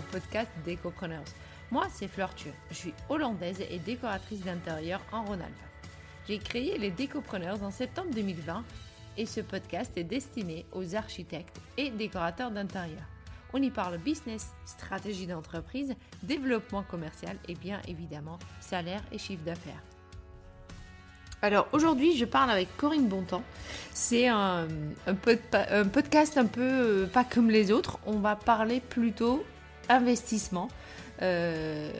au podcast Décopreneurs. Moi, c'est Fleur Je suis hollandaise et décoratrice d'intérieur en Rhône-Alpes. J'ai créé les Décopreneurs en septembre 2020 et ce podcast est destiné aux architectes et décorateurs d'intérieur. On y parle business, stratégie d'entreprise, développement commercial et bien évidemment salaire et chiffre d'affaires. Alors aujourd'hui, je parle avec Corinne Bontemps. C'est un, podcast un peu euh, pas comme les autres. On va parler plutôt investissement. Euh,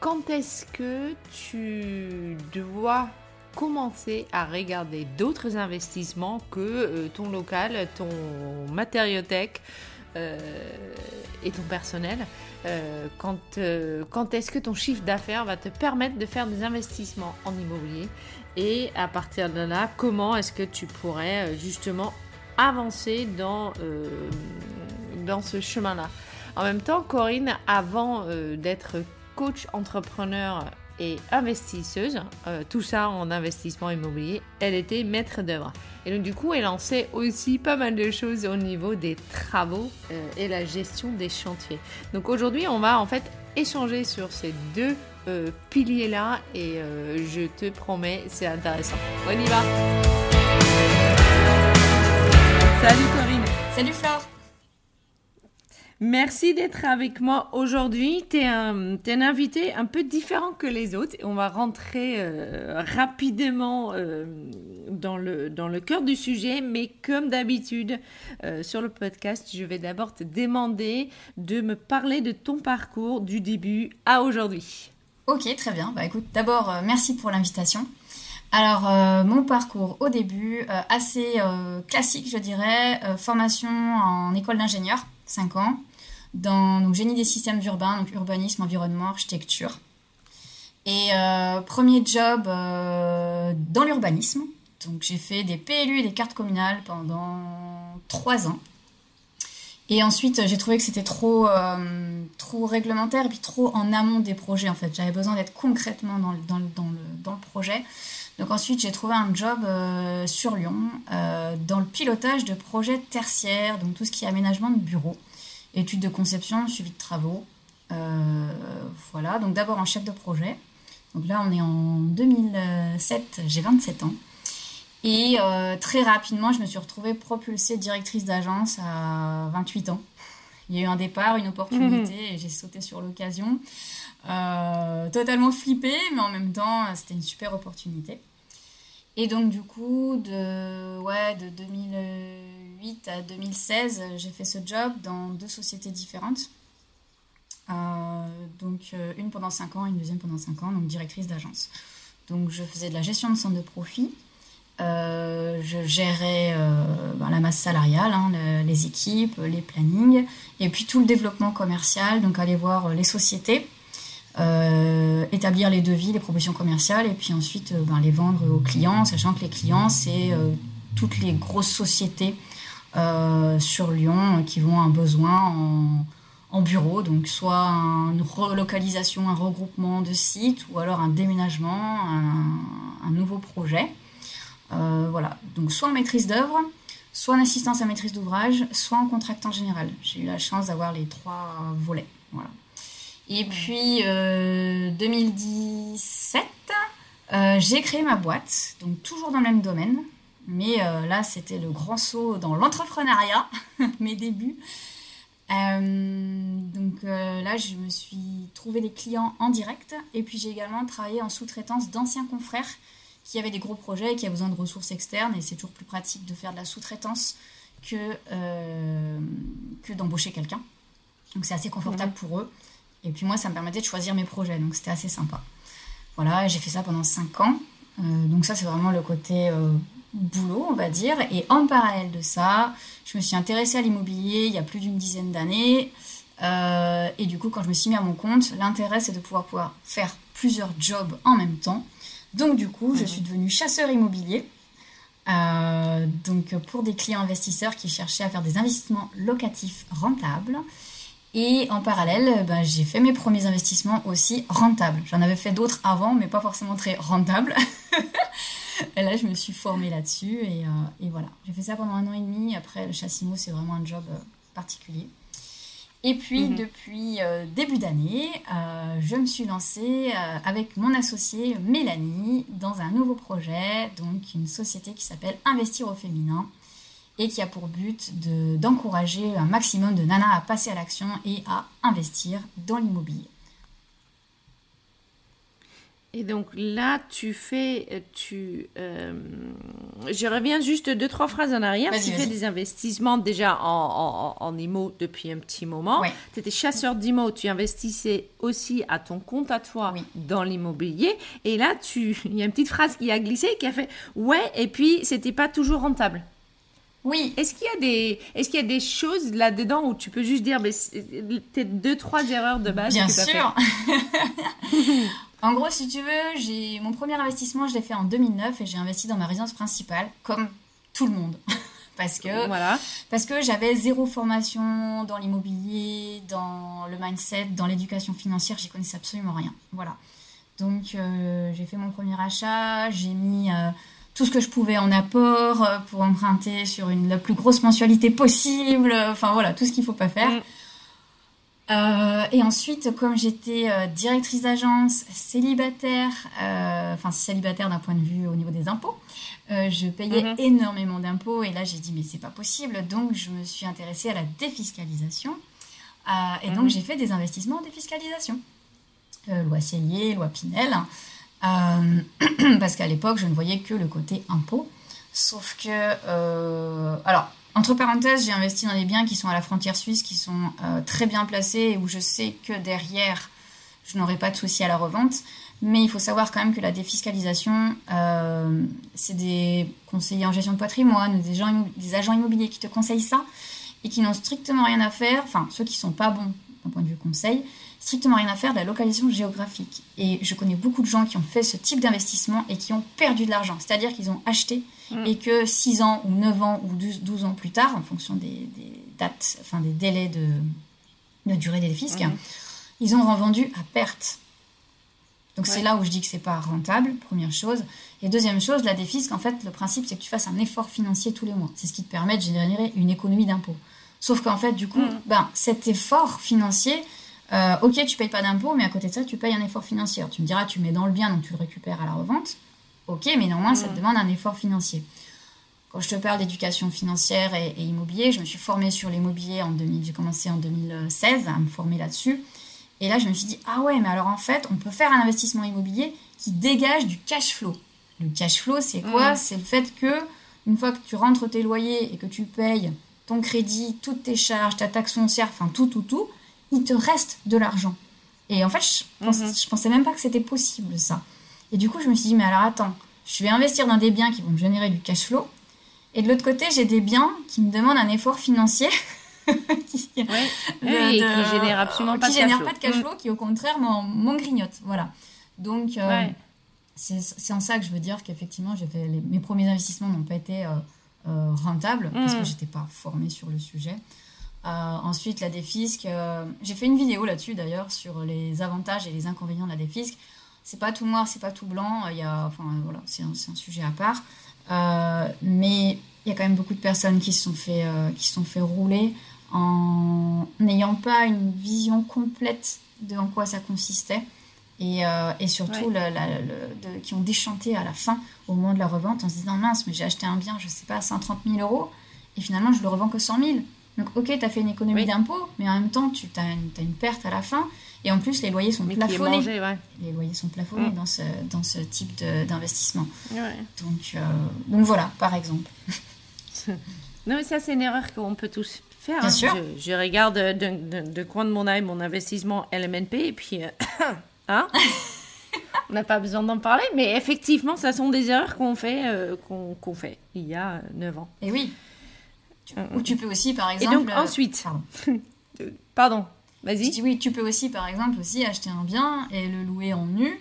quand est-ce que tu dois commencer à regarder d'autres investissements que euh, ton local, ton matériothèque et ton personnel euh, quand, euh, est-ce que ton chiffre d'affaires va te permettre de faire des investissements en immobilier? Et à partir de là, comment est-ce que tu pourrais euh, justement avancer dans, dans ce chemin-là? En même temps, Corinne, avant d'être coach entrepreneur et investisseuse, euh, tout ça en investissement immobilier, elle était maître d'œuvre. Et donc du coup, elle en sait aussi pas mal de choses au niveau des travaux euh, et la gestion des chantiers. Donc aujourd'hui, on va en fait échanger sur ces deux euh, piliers-là et je te promets, c'est intéressant. On y va Salut Corinne Salut Flore Merci d'être avec moi aujourd'hui. Tu es, un, invité un peu différent que les autres. On va rentrer euh, rapidement euh, dans, le, dans le cœur du sujet, mais comme d'habitude euh, sur le podcast, je vais d'abord te demander de me parler de ton parcours du début à aujourd'hui. Ok, très bien. Bah écoute, d'abord, merci pour l'invitation. Alors, mon parcours au début, assez classique, je dirais. formation en école d'ingénieur 5 ans, dans donc, génie des systèmes urbains, donc urbanisme, environnement, architecture. Et euh, premier job euh, dans l'urbanisme. Donc j'ai fait des PLU et des cartes communales pendant 3 ans. Et ensuite, j'ai trouvé que c'était trop, euh, trop réglementaire et puis trop en amont des projets en fait. J'avais besoin d'être concrètement dans, dans, dans, le, dans, le, projet. Donc ensuite, j'ai trouvé un job sur Lyon dans le pilotage de projets tertiaires, donc tout ce qui est aménagement de bureaux études de conception, suivi de travaux. Euh, voilà, donc d'abord en chef de projet. Donc là, on est en 2007, j'ai 27 ans. Et euh, très rapidement, je me suis retrouvée propulsée directrice d'agence à 28 ans. Il y a eu un départ, une opportunité, et j'ai sauté sur l'occasion. Euh, totalement flippée, mais en même temps, c'était une super opportunité. Et donc, du coup, de, ouais, de 2008 à 2016, j'ai fait ce job dans deux sociétés différentes. Euh, donc, euh, une pendant 5 ans, une deuxième pendant 5 ans, donc directrice d'agence. Donc, je faisais de la gestion de centre de profit. Euh, je gérais ben, la masse salariale, hein, les équipes, les plannings, et puis tout le développement commercial, donc aller voir les sociétés établir les devis, les propositions commerciales, et puis ensuite ben, les vendre aux clients, sachant que les clients, c'est toutes les grosses sociétés sur Lyon qui vont un besoin en, en, bureau, donc soit une relocalisation, un regroupement de sites, ou alors un déménagement, un, nouveau projet. voilà, donc soit en maîtrise d'œuvre, soit en assistance à maîtrise d'ouvrage, soit en contractant général. J'ai eu la chance d'avoir les trois volets. Voilà. Et puis, 2017, euh, euh, j'ai créé ma boîte, donc toujours dans le même domaine. Mais euh, là, c'était le grand saut dans l'entrepreneuriat, mes débuts. donc là, je me suis trouvé des clients en direct. Et puis, j'ai également travaillé en sous-traitance d'anciens confrères qui avaient des gros projets et qui avaient besoin de ressources externes. Et c'est toujours plus pratique de faire de la sous-traitance que, que d'embaucher quelqu'un. Donc, c'est assez confortable pour eux. Et puis moi, ça me permettait de choisir mes projets, donc c'était assez sympa. Voilà, j'ai fait ça pendant 5 ans. Euh, donc ça, c'est vraiment le côté euh, boulot, on va dire. Et en parallèle de ça, je me suis intéressée à l'immobilier il y a plus d'une dizaine d'années. Euh, et du coup, quand je me suis mis à mon compte, l'intérêt, c'est de pouvoir, pouvoir faire plusieurs jobs en même temps. Donc du coup, je mhm. suis devenue chasseur immobilier. donc pour des clients investisseurs qui cherchaient à faire des investissements locatifs rentables. Et en parallèle, ben, j'ai fait mes premiers investissements aussi rentables. J'en avais fait d'autres avant, mais pas forcément très rentables. là, je me suis formée là-dessus et, euh, et voilà. J'ai fait ça pendant un an et demi. Après, le chassimo, c'est vraiment un job euh, particulier. Et puis, mhm. depuis euh, début d'année, je me suis lancée avec mon associée Mélanie dans un nouveau projet, donc une société qui s'appelle Investir au féminin et qui a pour but d'encourager un maximum de nanas à passer à l'action et à investir dans l'immobilier. Et donc là, tu fais, euh, tu, euh, je reviens juste deux trois phrases en arrière. Tu fais des investissements déjà en, en, IMO depuis un petit moment. Tu étais chasseur d'IMO, tu investissais aussi à ton compte à toi dans l'immobilier. Et là, tu, il y a une petite phrase qui a glissé qui a fait ouais. Et puis c'était pas toujours rentable. Oui. Est-ce qu'il y a des, est-ce qu'il y a des choses là-dedans où tu peux juste dire, peut-être deux, trois erreurs de base Bien sûr. En gros, si tu veux, j'ai mon premier investissement, je l'ai fait en 2009 et j'ai investi dans ma résidence principale, comme tout le monde. parce que, voilà. parce que j'avais zéro formation dans l'immobilier, dans le mindset, dans l'éducation financière, j'y connaissais absolument rien. Voilà. Donc euh, j'ai fait mon premier achat, j'ai mis euh, tout ce que je pouvais en apport euh, pour emprunter sur une, la plus grosse mensualité possible, enfin voilà, tout ce qu'il ne faut pas faire. Mm. Euh, et ensuite, comme j'étais euh, directrice d'agence, célibataire, euh, enfin célibataire d'un point de vue au niveau des impôts, je payais mhm. énormément d'impôts. Et là, j'ai dit, mais c'est pas possible. Donc, je me suis intéressée à la défiscalisation. et donc, mhm. j'ai fait des investissements en défiscalisation. loi Cellier, loi Pinel. parce qu'à l'époque, je ne voyais que le côté impôt. Sauf que, alors, entre parenthèses, j'ai investi dans des biens qui sont à la frontière suisse, qui sont euh, très bien placés et où je sais que derrière, je n'aurai pas de souci à la revente. Mais il faut savoir quand même que la défiscalisation, euh, c'est des conseillers en gestion de patrimoine, des, des agents immobiliers qui te conseillent ça et qui n'ont strictement rien à faire, enfin ceux qui sont pas bons d'un point de vue conseil, strictement rien à faire de la localisation géographique. Et je connais beaucoup de gens qui ont fait ce type d'investissement et qui ont perdu de l'argent. C'est-à-dire qu'ils ont acheté mm. et que 6 ans ou 9 ans ou 12, ans plus tard, en fonction des, dates, enfin des délais de, de durée des fiscs, mm. ils ont revendu à perte. Donc c'est là où je dis que c'est pas rentable, première chose. Et deuxième chose, la défisque, en fait, le principe c'est que tu fasses un effort financier tous les mois. C'est ce qui te permet de générer une économie d'impôt. Sauf qu'en fait, du coup, mm. ben, cet effort financier, euh, ok, tu payes pas d'impôts, mais à côté de ça, tu payes un effort financier. Tu me diras, tu mets dans le bien, donc tu le récupères à la revente. Ok, mais néanmoins, ça te mm. demande un effort financier. Quand je te parle d'éducation financière et, immobilier, je me suis formée sur l'immobilier en 2000. J'ai commencé en 2016 à me former là-dessus. Et là, je me suis dit, ah ouais, mais alors en fait, on peut faire un investissement immobilier qui dégage du cash flow. Le cash flow, c'est quoi? Mm. C'est le fait que, une fois que tu rentres tes loyers et que tu payes ton crédit, toutes tes charges, ta taxe foncière, enfin tout, tout, tout, il te reste de l'argent. Et en fait, je, mhm. je pensais même pas que c'était possible ça. Et du coup, je me suis dit, mais alors attends, je vais investir dans des biens qui vont me générer du cash flow. Et de l'autre côté, j'ai des biens qui me demandent un effort financier. qui, ne génèrent absolument pas, de cash flow. pas de cash flow, qui au contraire m'en grignote. Voilà. Donc, euh, c'est en ça que je veux dire qu'effectivement, mes premiers investissements n'ont pas été euh, euh, rentables parce que mhm. j'étais pas formée sur le sujet. Euh, ensuite, la défisque. Euh, j'ai fait une vidéo là-dessus d'ailleurs sur les avantages et les inconvénients de la défisque. C'est pas tout noir, c'est pas tout blanc. Il y a, enfin voilà, c'est un, un, sujet à part. Euh, mais il y a quand même beaucoup de personnes qui se sont fait, qui sont fait rouler en n'ayant pas une vision complète de en quoi ça consistait. Et, et, surtout de, qui ont déchanté à la fin, au moment de la revente, en se disant mince, mais j'ai acheté un bien, je sais pas, à 130 000 euros, et finalement je le revends que 100 000. Donc, ok, tu as fait une économie d'impôt, mais en même temps, tu as une, as une perte à la fin. Et en plus, les loyers sont plafonnés. Les loyers sont plafonnés mm. dans, ce, dans ce type d'investissement. Donc, euh, donc voilà, par exemple. non, mais ça, c'est une erreur qu'on peut tous faire. Bien hein. sûr. Je, regarde de, de, coin de mon œil mon investissement LMNP et puis. Euh, hein On n'a pas besoin d'en parler, mais effectivement, ça sont des erreurs qu'on fait, euh, qu'on fait il y a 9 ans. Et oui. Ou tu peux aussi, par exemple. Et donc ensuite. Pardon. Vas-y. dis oui, tu peux aussi, par exemple, aussi acheter un bien et le louer en nu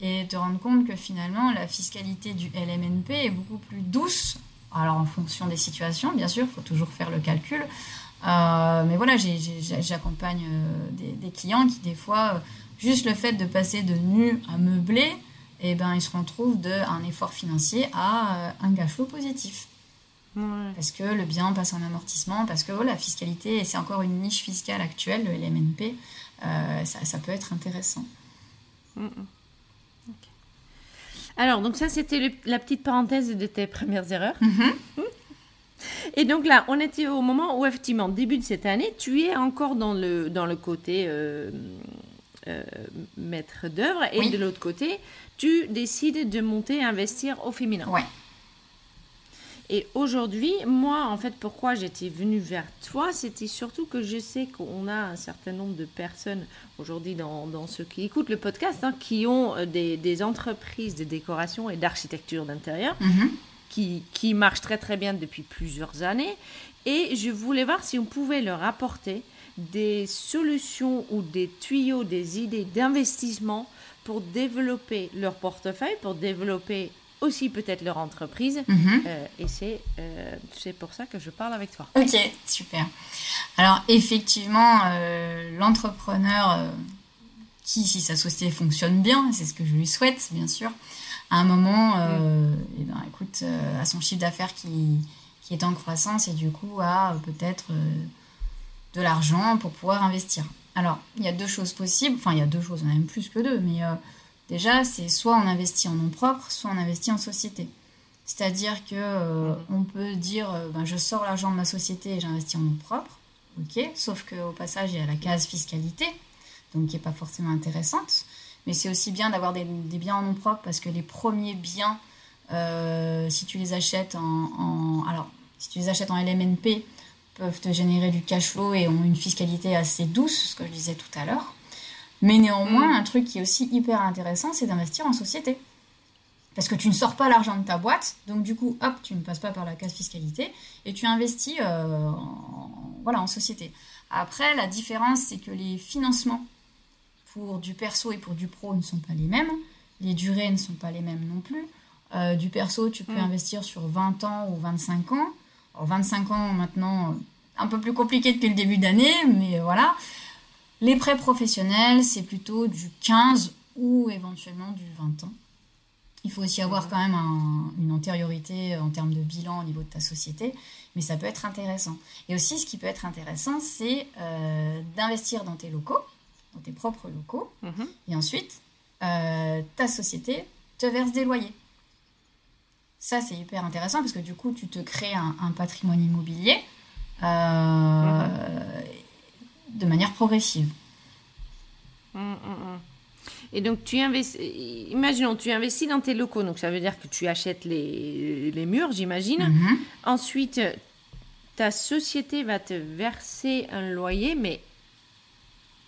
et te rendre compte que finalement la fiscalité du LMNP est beaucoup plus douce. Alors en fonction des situations, bien sûr, il faut toujours faire le calcul. Euh, mais voilà, j'accompagne euh, des, clients qui des fois, euh, juste le fait de passer de nu à meublé, et eh ben, ils se retrouvent d'un effort financier à un cash flow Parce que le bien passe en amortissement, parce que oh, la fiscalité, c'est encore une niche fiscale actuelle, le LMNP, euh, ça, peut être intéressant. Mm, mm. Alors, donc ça, c'était la petite parenthèse de tes premières erreurs. Mm-hmm. Et donc là, on était au moment où, effectivement, début de cette année, tu es encore dans le, dans le côté euh, euh, maître d'œuvre, et de l'autre côté, tu décides de monter, investir au féminin. Ouais. Et aujourd'hui, moi, en fait, pourquoi j'étais venue vers toi, c'était surtout que je sais qu'on a un certain nombre de personnes aujourd'hui dans, dans, ceux qui écoutent le podcast hein, qui ont euh, des, des, entreprises de décoration et d'architecture d'intérieur mhm. qui, qui marchent très très bien depuis plusieurs années. Et je voulais voir si on pouvait leur apporter des solutions ou des tuyaux, des idées d'investissement pour développer leur portefeuille, pour développer aussi peut-être leur entreprise. Mhm. Euh, et c'est euh, c'est pour ça que je parle avec toi. Ok, super. Alors effectivement, euh, l'entrepreneur qui, si sa société fonctionne bien, c'est ce que je lui souhaite, bien sûr, à un moment, mm. eh ben, écoute, à son chiffre d'affaires qui, qui, est en croissance et du coup a peut-être de l'argent pour pouvoir investir. Alors, il y a deux choses possibles, enfin il y a deux choses, on a même plus que deux, mais Déjà, c'est soit on investit en nom propre, soit on investit en société. C'est-à-dire que euh, on peut dire, euh, ben, je sors l'argent de ma société et j'investis en nom propre, ok. Sauf qu'au passage, il y a la case fiscalité, donc qui n'est pas forcément intéressante. Mais c'est aussi bien d'avoir des, biens en nom propre parce que les premiers biens, euh, si tu les achètes en, alors si tu les achètes en LMNP, peuvent te générer du cash flow et ont une fiscalité assez douce, ce que je disais tout à l'heure. Mais néanmoins, mm. un truc qui est aussi hyper intéressant, c'est d'investir en société. Parce que tu ne sors pas l'argent de ta boîte, donc du coup, hop, tu ne passes pas par la case fiscalité et tu investis euh, en, voilà, en société. Après, la différence, c'est que les financements pour du perso et pour du pro ne sont pas les mêmes. Les durées ne sont pas les mêmes non plus. Euh, du perso, tu peux mm. investir sur 20 ans ou 25 ans. Alors, 25 ans maintenant, un peu plus compliqué depuis le début d'année, mais voilà. Les prêts professionnels, c'est plutôt du 15 ou éventuellement du 20 ans. Il faut aussi avoir quand même une antériorité en termes de bilan au niveau de ta société, mais ça peut être intéressant. Et aussi, ce qui peut être intéressant, c'est euh, d'investir dans tes locaux, dans tes propres locaux, mhm. et ensuite, euh, ta société te verse des loyers. Ça, c'est hyper intéressant parce que du coup, tu te crées un, patrimoine immobilier. Euh, mhm de manière progressive. Hum, hum, hum. Et donc, tu investis, imaginons, tu investis dans tes locaux, donc ça veut dire que tu achètes les, les murs, j'imagine. Mhm. Ensuite, ta société va te verser un loyer, mais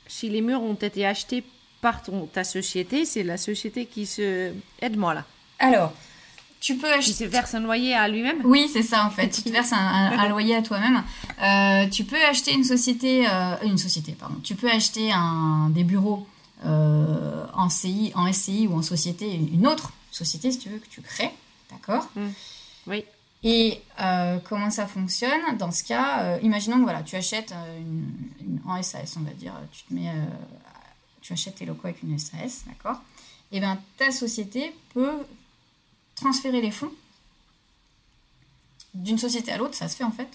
si les murs ont été achetés par ton, ta société, c'est la société qui se... Aide-moi là. Alors, tu peux acheter. Tu te verses un loyer à lui-même Oui, c'est ça en fait. tu te verses un, loyer à toi-même. Euh, tu peux acheter une société, euh, une société, pardon. Tu peux acheter un, des bureaux euh, en CI, en SCI ou en société, une autre société si tu veux que tu crées, d'accord mmh. Oui. Et comment ça fonctionne Dans ce cas, imaginons que voilà, tu achètes une, en SAS, on va dire, tu te mets, tu achètes tes locaux avec une SAS, d'accord? Et eh bien ta société peut transférer les fonds d'une société à l'autre, ça se fait en fait,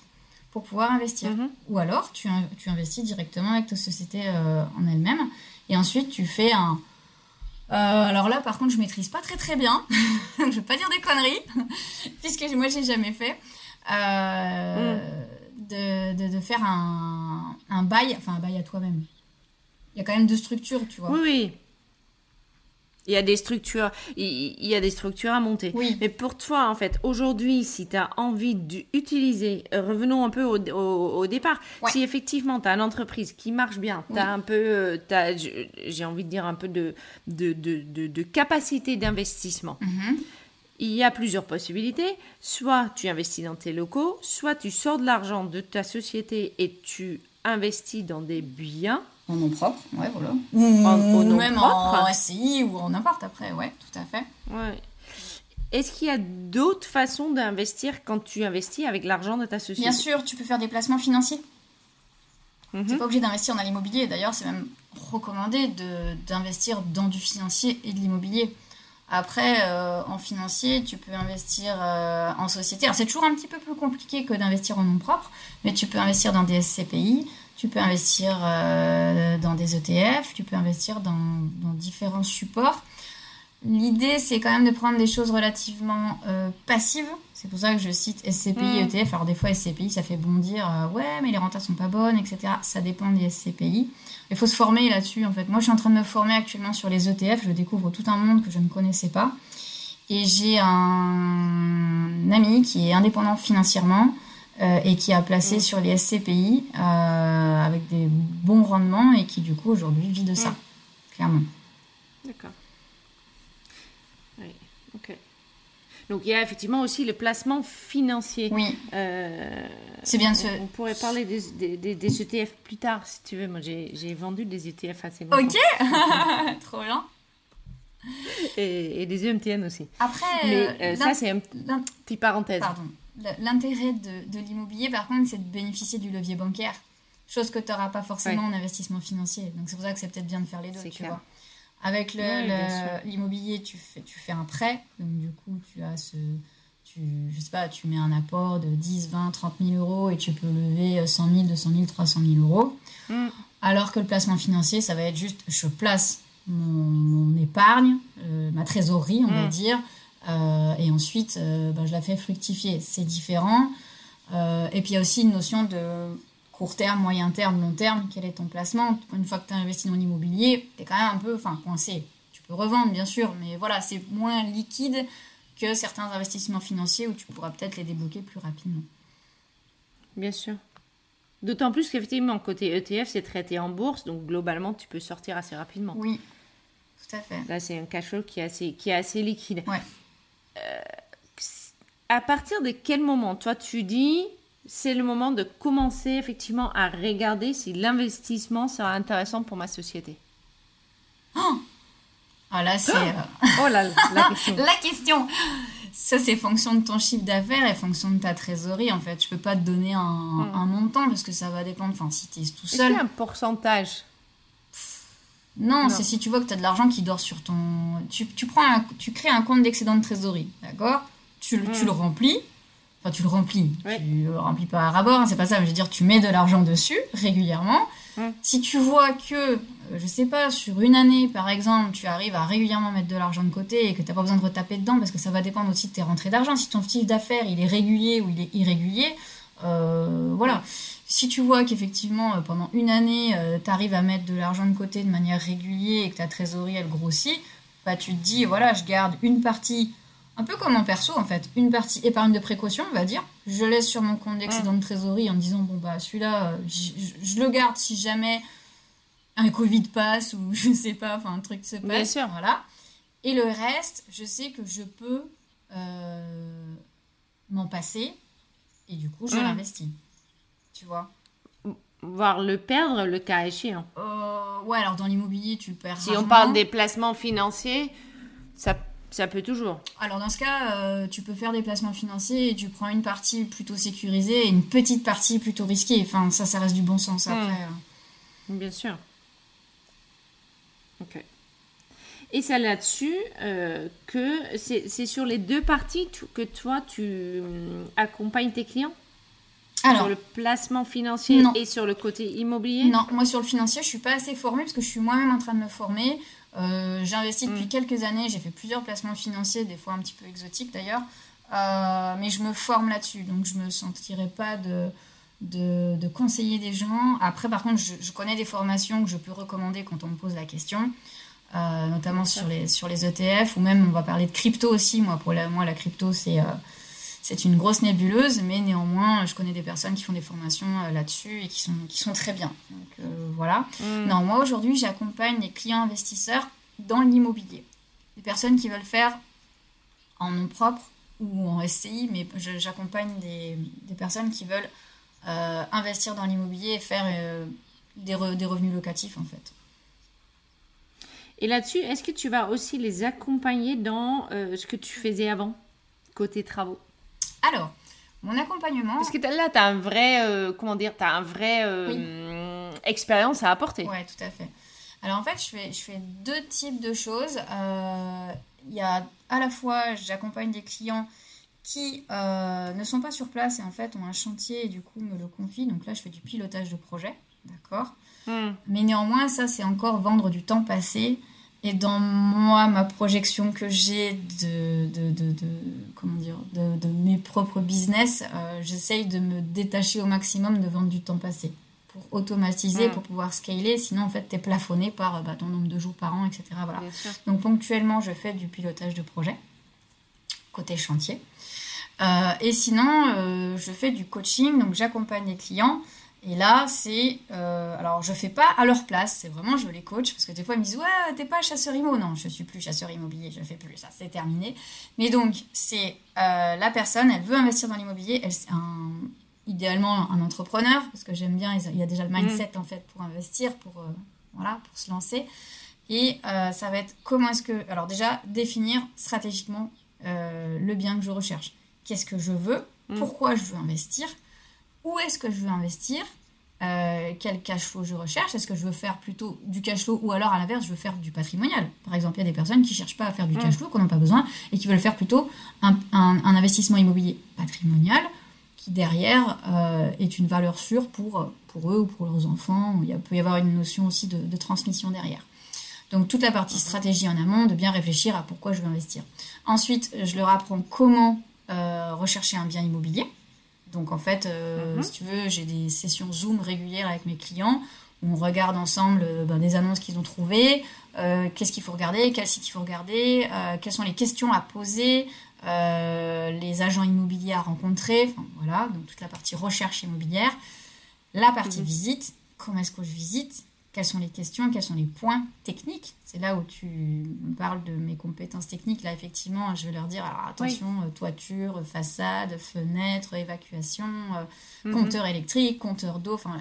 pour pouvoir investir. Mhm. Ou alors, tu, tu, investis directement avec ta société euh, en elle-même, et ensuite tu fais un... Euh, alors là, par contre, je maîtrise pas très très bien. je vais pas dire des conneries, puisque moi, j'ai jamais fait. Euh, mm. de, de, faire un, un bail, enfin un bail à toi-même. Il y a quand même deux structures, tu vois. Oui, oui. Il y a des structures, il y a des structures à monter. Oui. Mais pour toi, en fait, aujourd'hui, si tu as envie d'utiliser, euh, revenons un peu au, au, départ. Si effectivement tu as une entreprise qui marche bien, tu as un peu, euh, j'ai envie de dire un peu de, de, de, de, capacité d'investissement. Mm-hmm. Il y a plusieurs possibilités. Soit tu investis dans tes locaux, soit tu sors de l'argent de ta société et tu investis dans des biens en nom propre, ouais, voilà. Ou, même en SCI ou en n'importe après, ouais, tout à fait. Ouais. Est-ce qu'il y a d'autres façons d'investir quand tu investis avec l'argent de ta société? Bien sûr, tu peux faire des placements financiers. Tu n'es pas obligé d'investir dans l'immobilier. D'ailleurs, c'est même recommandé d'investir dans du financier et de l'immobilier. Après, en financier, tu peux investir en société. Alors, c'est toujours un petit peu plus compliqué que d'investir en nom propre, mais tu peux investir dans des SCPI, tu peux investir dans des ETF, tu peux investir dans, dans différents supports. L'idée, c'est quand même de prendre des choses relativement euh, passives. C'est pour ça que je cite SCPI et mm. ETF. Alors, des fois, SCPI, ça fait bondir. Euh, ouais, mais les rentas sont pas bonnes, etc. Ça dépend des SCPI. Il faut se former là-dessus, en fait. Moi, je suis en train de me former actuellement sur les ETF. Je découvre tout un monde que je ne connaissais pas. Et j'ai un ami qui est indépendant financièrement euh, et qui a placé mm. sur les SCPI avec des bons rendements et qui, du coup, aujourd'hui vit de ça, mm. clairement. D'accord. Donc il y a effectivement aussi le placement financier. Oui. Euh, c'est bien sûr. On, pourrait parler des, des, ETF e plus tard si tu veux. Moi j'ai vendu des ETF assez longtemps. Ok, trop bien. Et, des EMTN aussi. Après, Mais euh, ça c'est un petit parenthèse. Pardon. L'intérêt de, de l'immobilier par contre c'est de bénéficier du levier bancaire. Chose que tu n'auras pas forcément en investissement financier. Donc c'est pour ça que c'est peut-être bien de faire les deux. Tu vois. Avec l'immobilier, tu, fais, tu fais un prêt. Donc, du coup, tu as ce. Tu, je sais pas, tu mets un apport de 10, 20, 30 000 euros et tu peux lever 100 000, 200 000, 300 000 euros. Mm. Alors que le placement financier, ça va être juste je place mon, épargne, euh, ma trésorerie, on va mm. dire, euh, et ensuite euh, ben, je la fais fructifier. C'est différent. et puis il y a aussi une notion de court terme, moyen terme, long terme, quel est ton placement? Une fois que tu as investi dans l'immobilier, tu es quand même un peu enfin, coincé. Tu peux revendre, bien sûr, mais voilà, c'est moins liquide que certains investissements financiers où tu pourras peut-être les débloquer plus rapidement. Bien sûr. D'autant plus qu'effectivement, côté ETF, c'est traité en bourse, donc globalement, tu peux sortir assez rapidement. Oui, tout à fait. Là, c'est un cash flow qui est assez, qui est assez liquide. Ouais. Euh, à partir de quel moment, toi, tu dis, c'est le moment de commencer effectivement à regarder si l'investissement sera intéressant pour ma société? Oh ah là, c'est. Euh, oh là, la question. la question Ça, c'est fonction de ton chiffre d'affaires et fonction de ta trésorerie, en fait. Je peux pas te donner un, hmm. montant parce que ça va dépendre. Enfin, si tu es tout seul. Est-ce un pourcentage? Non, c'est si tu vois que tu as de l'argent qui dort sur ton. Tu, prends tu crées un compte d'excédent de trésorerie, d'accord? Tu, tu, le hmm. remplis Enfin, tu le remplis. Tu le remplis pas à rabord, hein, c'est pas ça. Mais je veux dire, tu mets de l'argent dessus régulièrement. Si tu vois que, euh, je sais pas, sur une année, par exemple, tu arrives à régulièrement mettre de l'argent de côté et que tu n'as pas besoin de retaper dedans, parce que ça va dépendre aussi de tes rentrées d'argent. Si ton chiffre d'affaires, il est régulier ou il est irrégulier, euh, voilà. Si tu vois qu'effectivement, euh, pendant une année, tu arrives à mettre de l'argent de côté de manière régulière et que ta trésorerie, elle grossit, bah, tu te dis, voilà, je garde une partie un peu comme en perso en fait, une partie épargne de précaution, on va dire. Je laisse sur mon compte d'excédent de trésorerie en me disant bon bah celui-là, euh, je le garde si jamais un Covid passe ou je sais pas, enfin un truc se passe. Bien sûr. Voilà. Et le reste, je sais que je peux euh, m'en passer et du coup je mmh. l'investis. Tu vois Voir le perdre le cas échéant. Euh, ouais, alors dans l'immobilier, tu perds. Si on parle des placements financiers, ça ça peut toujours. Alors dans ce cas, euh, tu peux faire des placements financiers et tu prends une partie plutôt sécurisée et une petite partie plutôt risquée. Enfin, ça, ça reste du bon sens après. Hmm. Bien sûr. Ok. Et ça là-dessus, euh, que c'est sur les deux parties que toi, tu hum, accompagnes tes clients? Alors, sur le placement financier et sur le côté immobilier Non, moi sur le financier, je suis pas assez formée parce que je suis moi-même en train de me former. Euh, j'ai investi depuis mm. quelques années, j'ai fait plusieurs placements financiers, des fois un petit peu exotiques d'ailleurs, euh, mais je me forme là-dessus, donc je me sentirais pas de, de, conseiller des gens. Après, par contre, je, connais des formations que je peux recommander quand on me pose la question, euh, notamment sur les, sur les ETF, ou même on va parler de crypto aussi. Moi, pour la, moi la crypto, c'est c'est une grosse nébuleuse, mais néanmoins, je connais des personnes qui font des formations euh, là-dessus et qui sont, qui sont très bien. Donc euh, voilà. Mm. Non, moi aujourd'hui, j'accompagne les clients investisseurs dans l'immobilier. Des personnes qui veulent faire en nom propre ou en SCI, mais j'accompagne des, des, personnes qui veulent euh, investir dans l'immobilier et faire des, des revenus locatifs en fait. Et là-dessus, est-ce que tu vas aussi les accompagner dans ce que tu faisais avant, côté travaux? Alors, mon accompagnement. Parce que là, tu as un vrai, euh, comment dire, tu as un vrai euh, expérience à apporter. Ouais, tout à fait. Alors en fait, je fais, je fais deux types de choses. Euh, il y a à la fois, j'accompagne des clients qui euh, ne sont pas sur place et en fait ont un chantier et du coup me le confient. Donc là, je fais du pilotage de projet, d'accord? Hmm. Mais néanmoins, ça, c'est encore vendre du temps passé. Et dans moi, ma projection que j'ai de, de, de, comment dire, de, mes propres business, euh, j'essaye de me détacher au maximum de vendre du temps passé pour automatiser, hmm. pour pouvoir scaler. Sinon, en fait, tu es plafonné par bah, ton nombre de jours par an, etc. Voilà. Donc, ponctuellement, je fais du pilotage de projet côté chantier. Euh, et sinon, euh, je fais du coaching, donc j'accompagne les clients. Et là, c'est. Euh, alors, je fais pas à leur place, c'est vraiment je les coach, parce que des fois, ils me disent Ouais, t'es pas chasseur immo. Non, je suis plus chasseur immobilier, je fais plus ça, c'est terminé. Mais donc, c'est la personne, elle veut investir dans l'immobilier, elle, un, idéalement un entrepreneur, parce que j'aime bien, il y a déjà le mm. mindset en fait pour investir, pour, voilà, pour se lancer. Et ça va être comment est-ce que. Alors, déjà, définir stratégiquement le bien que je recherche qu'est-ce que je veux, mm. pourquoi je veux investir, où est-ce que je veux investir, euh, quel cash flow je recherche, est-ce que je veux faire plutôt du cash flow ou alors à l'inverse je veux faire du patrimonial? Par exemple, il y a des personnes qui ne cherchent pas à faire du mm. cash flow, n'en ont pas besoin et qui veulent faire plutôt un, investissement immobilier patrimonial qui derrière euh, est une valeur sûre pour, pour eux ou pour leurs enfants. Il peut y avoir une notion aussi de, de transmission derrière. Donc toute la partie stratégie en amont, de bien réfléchir à pourquoi je veux investir. Ensuite, je leur apprends comment euh, rechercher un bien immobilier. Donc en fait, euh, mhm. si tu veux, j'ai des sessions Zoom régulières avec mes clients. Où on regarde ensemble euh, ben, des annonces qu'ils ont trouvées, qu'est-ce qu'il faut regarder, quel site il faut regarder, quelles sont les questions à poser, les agents immobiliers à rencontrer, enfin voilà, donc toute la partie recherche immobilière, la partie mhm. visite, comment est-ce que je visite, quelles sont les questions, quels sont les points techniques. C'est là où tu parles de mes compétences techniques. Là, effectivement, je vais leur dire alors attention, euh, toiture, façade, fenêtre, évacuation, euh, mhm. compteur électrique, compteur d'eau, enfin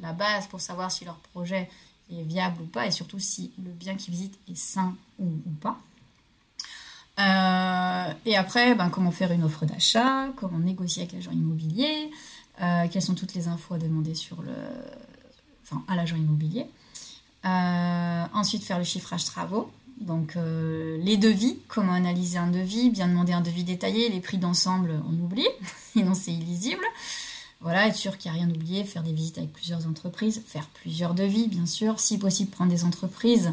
la, base pour savoir si leur projet est viable ou pas et surtout si le bien qu'ils visitent est sain ou, pas. Euh, et après, ben, comment faire une offre d'achat, comment négocier avec l'agent immobilier, quelles sont toutes les infos à demander sur le, enfin, à l'agent immobilier. Euh, ensuite, faire le chiffrage travaux. Donc, euh, les devis, comment analyser un devis, bien demander un devis détaillé, les prix d'ensemble, on oublie, sinon c'est illisible. Voilà, être sûr qu'il n'y a rien oublié, faire des visites avec plusieurs entreprises, faire plusieurs devis, bien sûr. Si possible, prendre des entreprises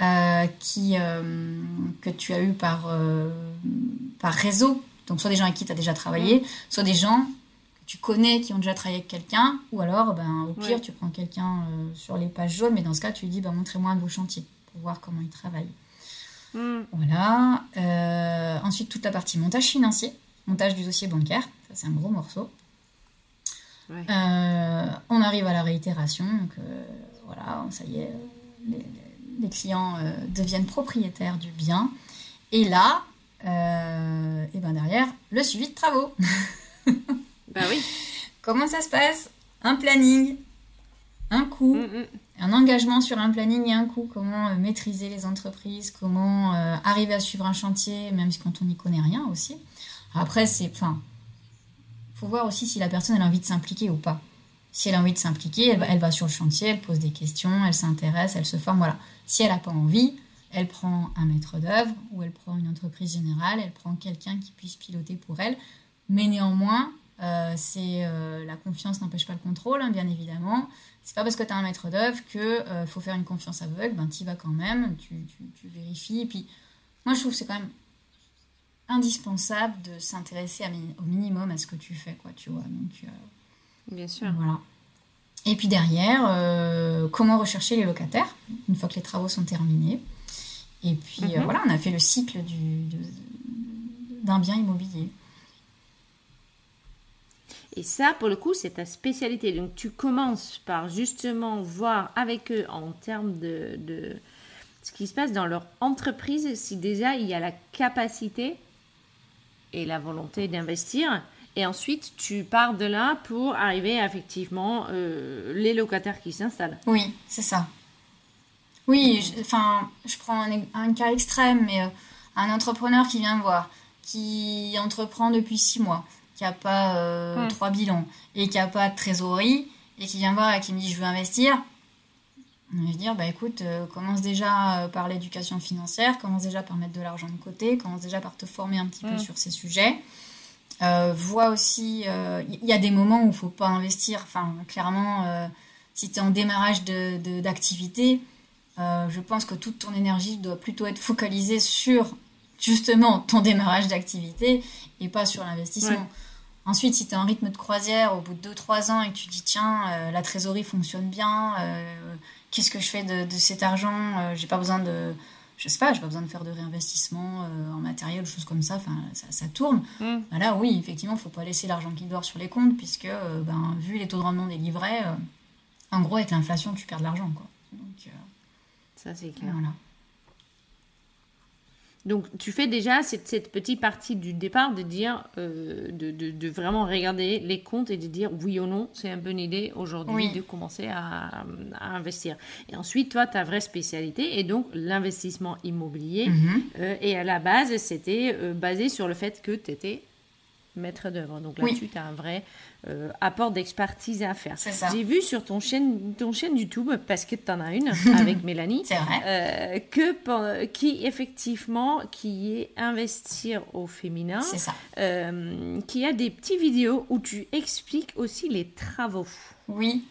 euh, qui, que tu as eues par, par réseau. Donc, soit des gens avec qui tu as déjà travaillé, soit des gens tu connais qui ont déjà travaillé avec quelqu'un, ou alors, ben, au pire, tu prends quelqu'un euh, sur les pages jaunes, mais dans ce cas, tu lui dis, ben, montrez-moi un de vos chantiers pour voir comment il travaille. Hmm. Voilà. Euh, ensuite, toute la partie montage financier, montage du dossier bancaire, ça c'est un gros morceau. Euh, on arrive à la réitération, donc voilà, ça y est, les, clients deviennent propriétaires du bien. Et là, et ben derrière, le suivi de travaux. Bah oui. Comment ça se passe? Un planning, un coût, mm, mm. un engagement sur un planning et un coût. Comment euh, maîtriser les entreprises, comment euh, arriver à suivre un chantier, même quand on n'y connaît rien aussi? Après, c'est. Enfin, faut voir aussi si la personne a envie de s'impliquer ou pas. Si elle a envie de s'impliquer, elle, elle, va sur le chantier, elle pose des questions, elle s'intéresse, elle se forme, voilà. Si elle n'a pas envie, elle prend un maître d'œuvre ou elle prend une entreprise générale, elle prend quelqu'un qui puisse piloter pour elle. Mais néanmoins, euh, c'est euh, la confiance n'empêche pas le contrôle, hein, bien évidemment. C'est pas parce que tu as un maître d'œuvre qu'il euh, faut faire une confiance aveugle, ben tu y vas quand même, tu, tu, vérifies. Et puis, moi je trouve que c'est quand même indispensable de s'intéresser au minimum à ce que tu fais, quoi, tu vois. Donc, bien sûr. Voilà. Et puis derrière, comment rechercher les locataires une fois que les travaux sont terminés. Et puis mhm. voilà, on a fait le cycle d'un bien immobilier. Et ça, pour le coup, c'est ta spécialité. Donc, tu commences par justement voir avec eux en termes de, ce qui se passe dans leur entreprise, si déjà il y a la capacité et la volonté d'investir. Et ensuite, tu pars de là pour arriver effectivement euh, les locataires qui s'installent. Oui, c'est ça. Oui, je, je prends un, cas extrême, mais euh, un entrepreneur qui vient me voir, qui entreprend depuis six mois, qui n'a pas euh, trois bilans et qui n'a pas de trésorerie et qui vient voir et qui me dit je veux investir, On va dire, bah écoute, euh, commence déjà par l'éducation financière, commence déjà par mettre de l'argent de côté, commence déjà par te former un petit peu mm. sur ces sujets. vois aussi, il y a des moments où il faut pas investir. Enfin, clairement, si tu es en démarrage d'activité, de, je pense que toute ton énergie doit plutôt être focalisée sur justement ton démarrage d'activité et pas sur l'investissement. Ensuite, si tu es en rythme de croisière au bout de 2-3 ans et que tu dis tiens, euh, la trésorerie fonctionne bien, euh, qu'est-ce que je fais de, cet argent euh, J'ai pas besoin de. Je sais pas, j'ai pas besoin de faire de réinvestissement en matériel, choses comme ça, enfin, ça, tourne. Mm. Là, oui, effectivement, il faut pas laisser l'argent qui dort sur les comptes, puisque, ben, vu les taux de rendement des livrets, en gros, avec l'inflation, tu perds de l'argent, quoi. Donc, ça, c'est clair. Voilà. Donc tu fais déjà cette, cette, petite partie du départ de dire, euh, de, de, vraiment regarder les comptes et de dire oui ou non, c'est une bonne idée aujourd'hui de commencer à, à, investir. Et ensuite, toi, ta vraie spécialité est donc l'investissement immobilier. Mhm. Euh, et à la base, c'était euh, basé sur le fait que tu étais maître d'œuvre. Donc là-dessus, tu as un vrai euh, apport d'expertise à faire. J'ai vu sur ton chaîne, ton chaîne YouTube, parce que tu en as une avec Mélanie, euh, que, qui effectivement, qui est investir au féminin, euh, qui a des petites vidéos où tu expliques aussi les travaux. Oui.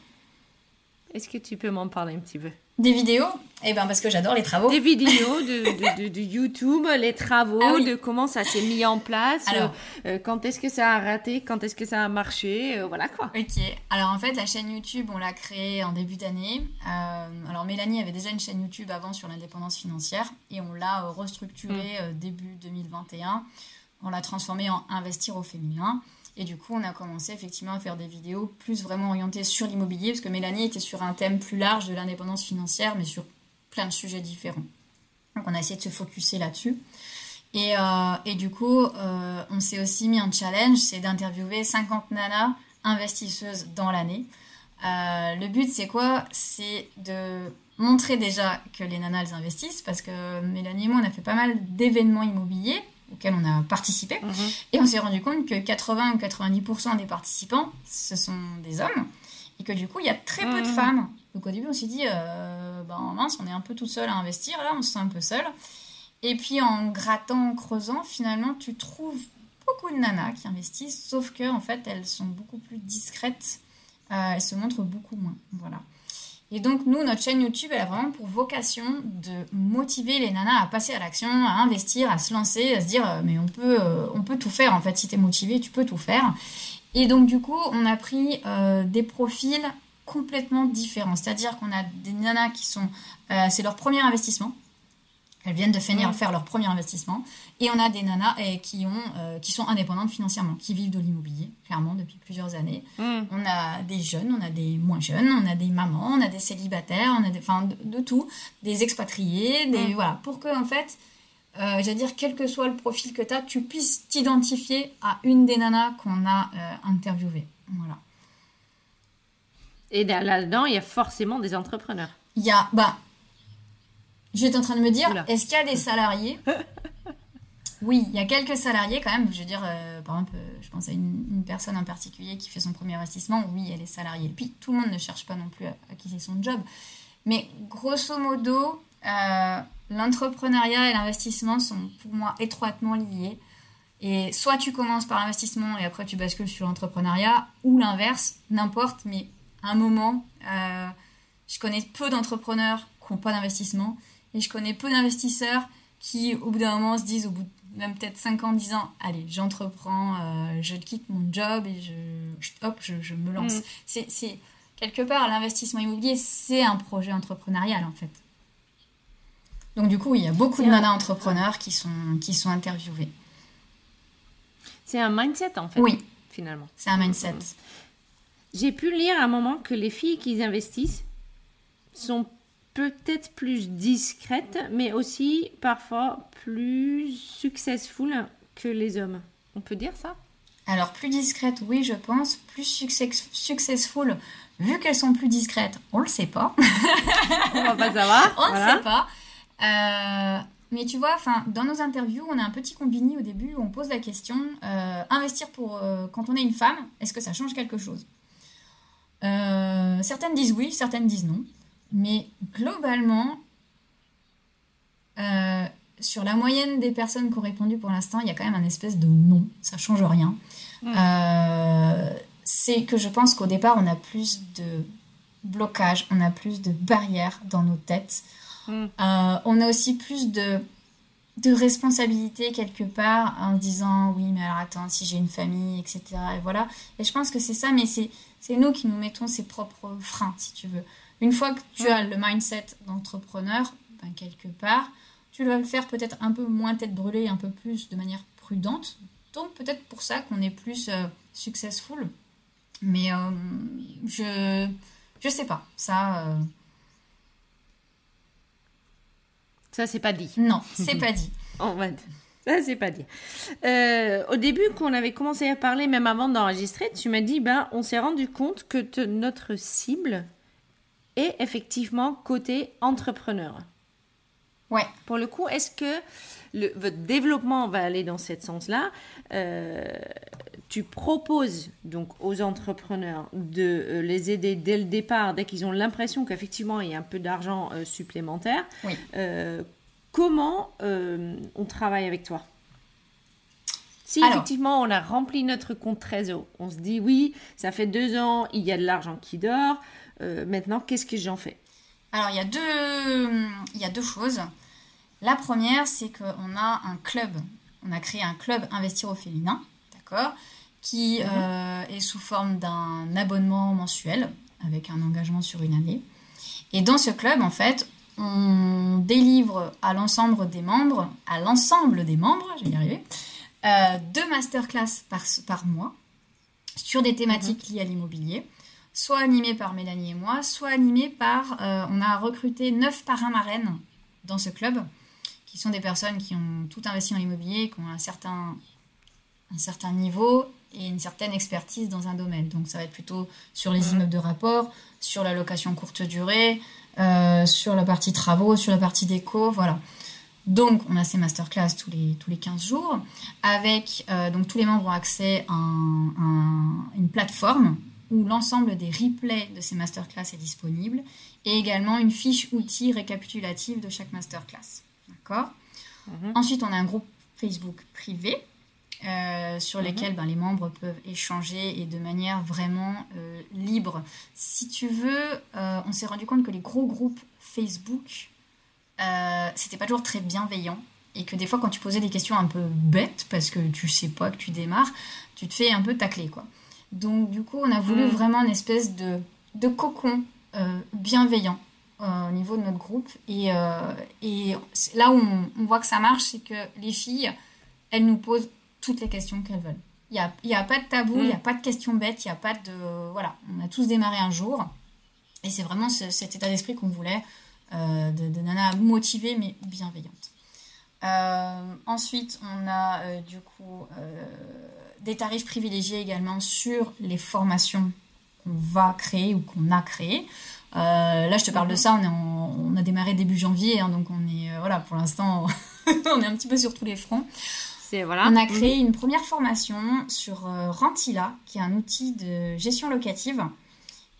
Est-ce que tu peux m'en parler un petit peu? Des vidéos? Eh bien, parce que j'adore les travaux. Des vidéos de, de, YouTube, les travaux, ah de comment ça s'est mis en place, alors, euh, quand est-ce que ça a raté, quand est-ce que ça a marché, euh, voilà quoi. Ok. Alors, en fait, la chaîne YouTube, on l'a créée en début d'année. Euh, alors, Mélanie avait déjà une chaîne YouTube avant sur l'indépendance financière et on l'a restructurée mm. début 2021. On l'a transformée en Investir au féminin. Et du coup, on a commencé effectivement à faire des vidéos plus vraiment orientées sur l'immobilier, parce que Mélanie était sur un thème plus large de l'indépendance financière, mais sur plein de sujets différents. Donc on a essayé de se focuser là-dessus. Et, euh, et, du coup, euh, on s'est aussi mis un challenge, c'est d'interviewer 50 nanas investisseuses dans l'année. Euh, le but, c'est quoi? C'est de montrer déjà que les nanas, elles investissent, parce que Mélanie et moi, on a fait pas mal d'événements immobiliers auquel on a participé. Mhm. Et on s'est rendu compte que 80 ou 90% des participants, ce sont des hommes. Et que du coup, il y a très peu de mhm. femmes. Donc au début, on s'est dit, euh, ben mince, on est un peu tout seul à investir. Là, on se sent un peu seul. Et puis en grattant, en creusant, finalement, tu trouves beaucoup de nanas qui investissent, sauf que en fait, elles sont beaucoup plus discrètes. Euh, elles se montrent beaucoup moins. Voilà. Et donc, nous, notre chaîne YouTube, elle a vraiment pour vocation de motiver les nanas à passer à l'action, à investir, à se lancer, à se dire, euh, mais on peut, euh, on peut tout faire, en fait. Si tu es motivé, tu peux tout faire. Et donc, du coup, on a pris euh, des profils complètement différents. C'est-à-dire qu'on a des nanas qui sont... c'est leur premier investissement. Elles viennent de finir faire leur premier investissement. Et on a des nanas eh, qui, ont, euh, qui sont indépendantes financièrement, qui vivent de l'immobilier, clairement, depuis plusieurs années. Mm. On a des jeunes, on a des moins jeunes, on a des mamans, on a des célibataires, on a des, enfin, de, tout, des expatriés, des, mm. voilà, pour que, en fait, euh, j'allais dire, quel que soit le profil que tu as, tu puisses t'identifier à une des nanas qu'on a euh, interviewées. Voilà. Et là-dedans, il y a forcément des entrepreneurs. Il y a, bah, J'étais en train de me dire, est-ce qu'il y a des salariés Oui, il y a quelques salariés quand même. Je veux dire, euh, par exemple, euh, je pense à une, personne en particulier qui fait son premier investissement. Oui, elle est salariée. Puis tout le monde ne cherche pas non plus à acquérir son job. Mais grosso modo, euh, l'entrepreneuriat et l'investissement sont pour moi étroitement liés. Et soit tu commences par l'investissement et après tu bascules sur l'entrepreneuriat, ou l'inverse, n'importe, mais à un moment, je connais peu d'entrepreneurs qui n'ont pas d'investissement et je connais peu d'investisseurs qui, au bout d'un moment, se disent, au bout de même peut-être 5 ans, 10 ans, allez, j'entreprends, euh, je quitte mon job et je, hop, je, me lance. Mm. C'est quelque part, l'investissement immobilier, c'est un projet entrepreneurial en fait. Donc du coup, il y a beaucoup de nanas entrepreneurs qui sont, qui sont interviewés. C'est un mindset en fait. Oui. Finalement. C'est un mindset. J'ai pu lire à un moment que les filles qui investissent sont peut-être plus discrète, mais aussi parfois plus successful que les hommes. On peut dire ça? Alors plus discrète, oui, je pense. Plus successful, vu qu'elles sont plus discrètes, on le sait pas. on va pas savoir. on ne sait pas. Euh, mais tu vois, enfin, dans nos interviews, on a un petit combini au début où on pose la question euh, investir pour euh, quand on est une femme, est-ce que ça change quelque chose? Certaines disent oui, certaines disent non. Mais globalement, euh, sur la moyenne des personnes qui ont répondu pour l'instant, il y a quand même un espèce de non, ça change rien. Mm. Euh, c'est que je pense qu'au départ, on a plus de blocage, on a plus de barrières dans nos têtes. Mm. Euh, on a aussi plus de, de responsabilité quelque part en disant oui, mais alors attends, si j'ai une famille, etc. Et voilà. Et je pense que c'est ça, mais c'est nous qui nous mettons ses propres freins, si tu veux. Une fois que tu as le mindset d'entrepreneur, ben, quelque part, tu dois le faire peut-être un peu moins tête brûlée, un peu plus de manière prudente. Donc peut-être pour ça qu'on est plus euh, successful. Mais euh, je je sais pas. Ça euh, ça c'est pas dit. Non, c'est pas dit. On va ça c'est pas dit. au début, quand on avait commencé à parler, même avant d'enregistrer, tu m'as dit, ben, on s'est rendu compte que notre cible est effectivement côté entrepreneur. Ouais. Pour le coup, est-ce que le, votre développement va aller dans ce sens-là? Euh, Tu proposes donc aux entrepreneurs de euh, les aider dès le départ, dès qu'ils ont l'impression qu'effectivement il y a un peu d'argent euh, supplémentaire. Oui. comment on travaille avec toi? Si effectivement on a rempli notre compte Trésor, on se dit oui, ça fait deux ans, il y a de l'argent qui dort, maintenant qu'est-ce que j'en fais? Alors, il y, a deux, il y a deux choses. La première, c'est qu'on a un club. On a créé un club Investir au féminin, d'accord Qui mhm. euh, est sous forme d'un abonnement mensuel avec un engagement sur une année. Et dans ce club, en fait, on délivre à l'ensemble des membres, à l'ensemble des membres, je vais y arriver, euh, deux masterclass par, par mois sur des thématiques mhm. liées à l'immobilier soit animé par Mélanie et moi, soit animé par... Euh, on a recruté neuf parrains marraines dans ce club, qui sont des personnes qui ont tout investi dans l'immobilier, qui ont un certain, un certain niveau et une certaine expertise dans un domaine. Donc ça va être plutôt sur les immeubles de rapport, sur la location courte durée, euh, sur la partie travaux, sur la partie déco, voilà. Donc, on a ces masterclass tous les, tous les 15 jours, avec euh, donc tous les membres ont accès à une plateforme où l'ensemble des replays de ces masterclass est disponible et également une fiche outil récapitulative de chaque masterclass. D'accord? Mhm. Ensuite, on a un groupe Facebook privé euh, sur mhm. lequel ben, les membres peuvent échanger et de manière vraiment euh, libre. Si tu veux, euh, on s'est rendu compte que les gros groupes Facebook, c'était pas toujours très bienveillant et que des fois, quand tu posais des questions un peu bêtes parce que tu sais pas que tu démarres, tu te fais un peu tacler quoi. Donc du coup, on a voulu mm. vraiment une espèce de, de cocon euh, bienveillant euh, au niveau de notre groupe. Et, euh, et là où on, voit que ça marche, c'est que les filles, elles nous posent toutes les questions qu'elles veulent. Il n'y a, y a, pas de tabou, il n'y a mm. pas de questions bêtes, il n'y a pas de... Voilà, on a tous démarré un jour. Et c'est vraiment cet état d'esprit qu'on voulait, de, de nana motivée mais bienveillante. ensuite, on a du coup des tarifs privilégiés également sur les formations qu'on va créer ou qu'on a créées. Euh, là, je te parle de ça, on, est on a démarré début janvier, hein, donc on est, euh, voilà, pour l'instant, on est un petit peu sur tous les fronts. Voilà. On a créé une première formation sur euh, Rentila, qui est un outil de gestion locative.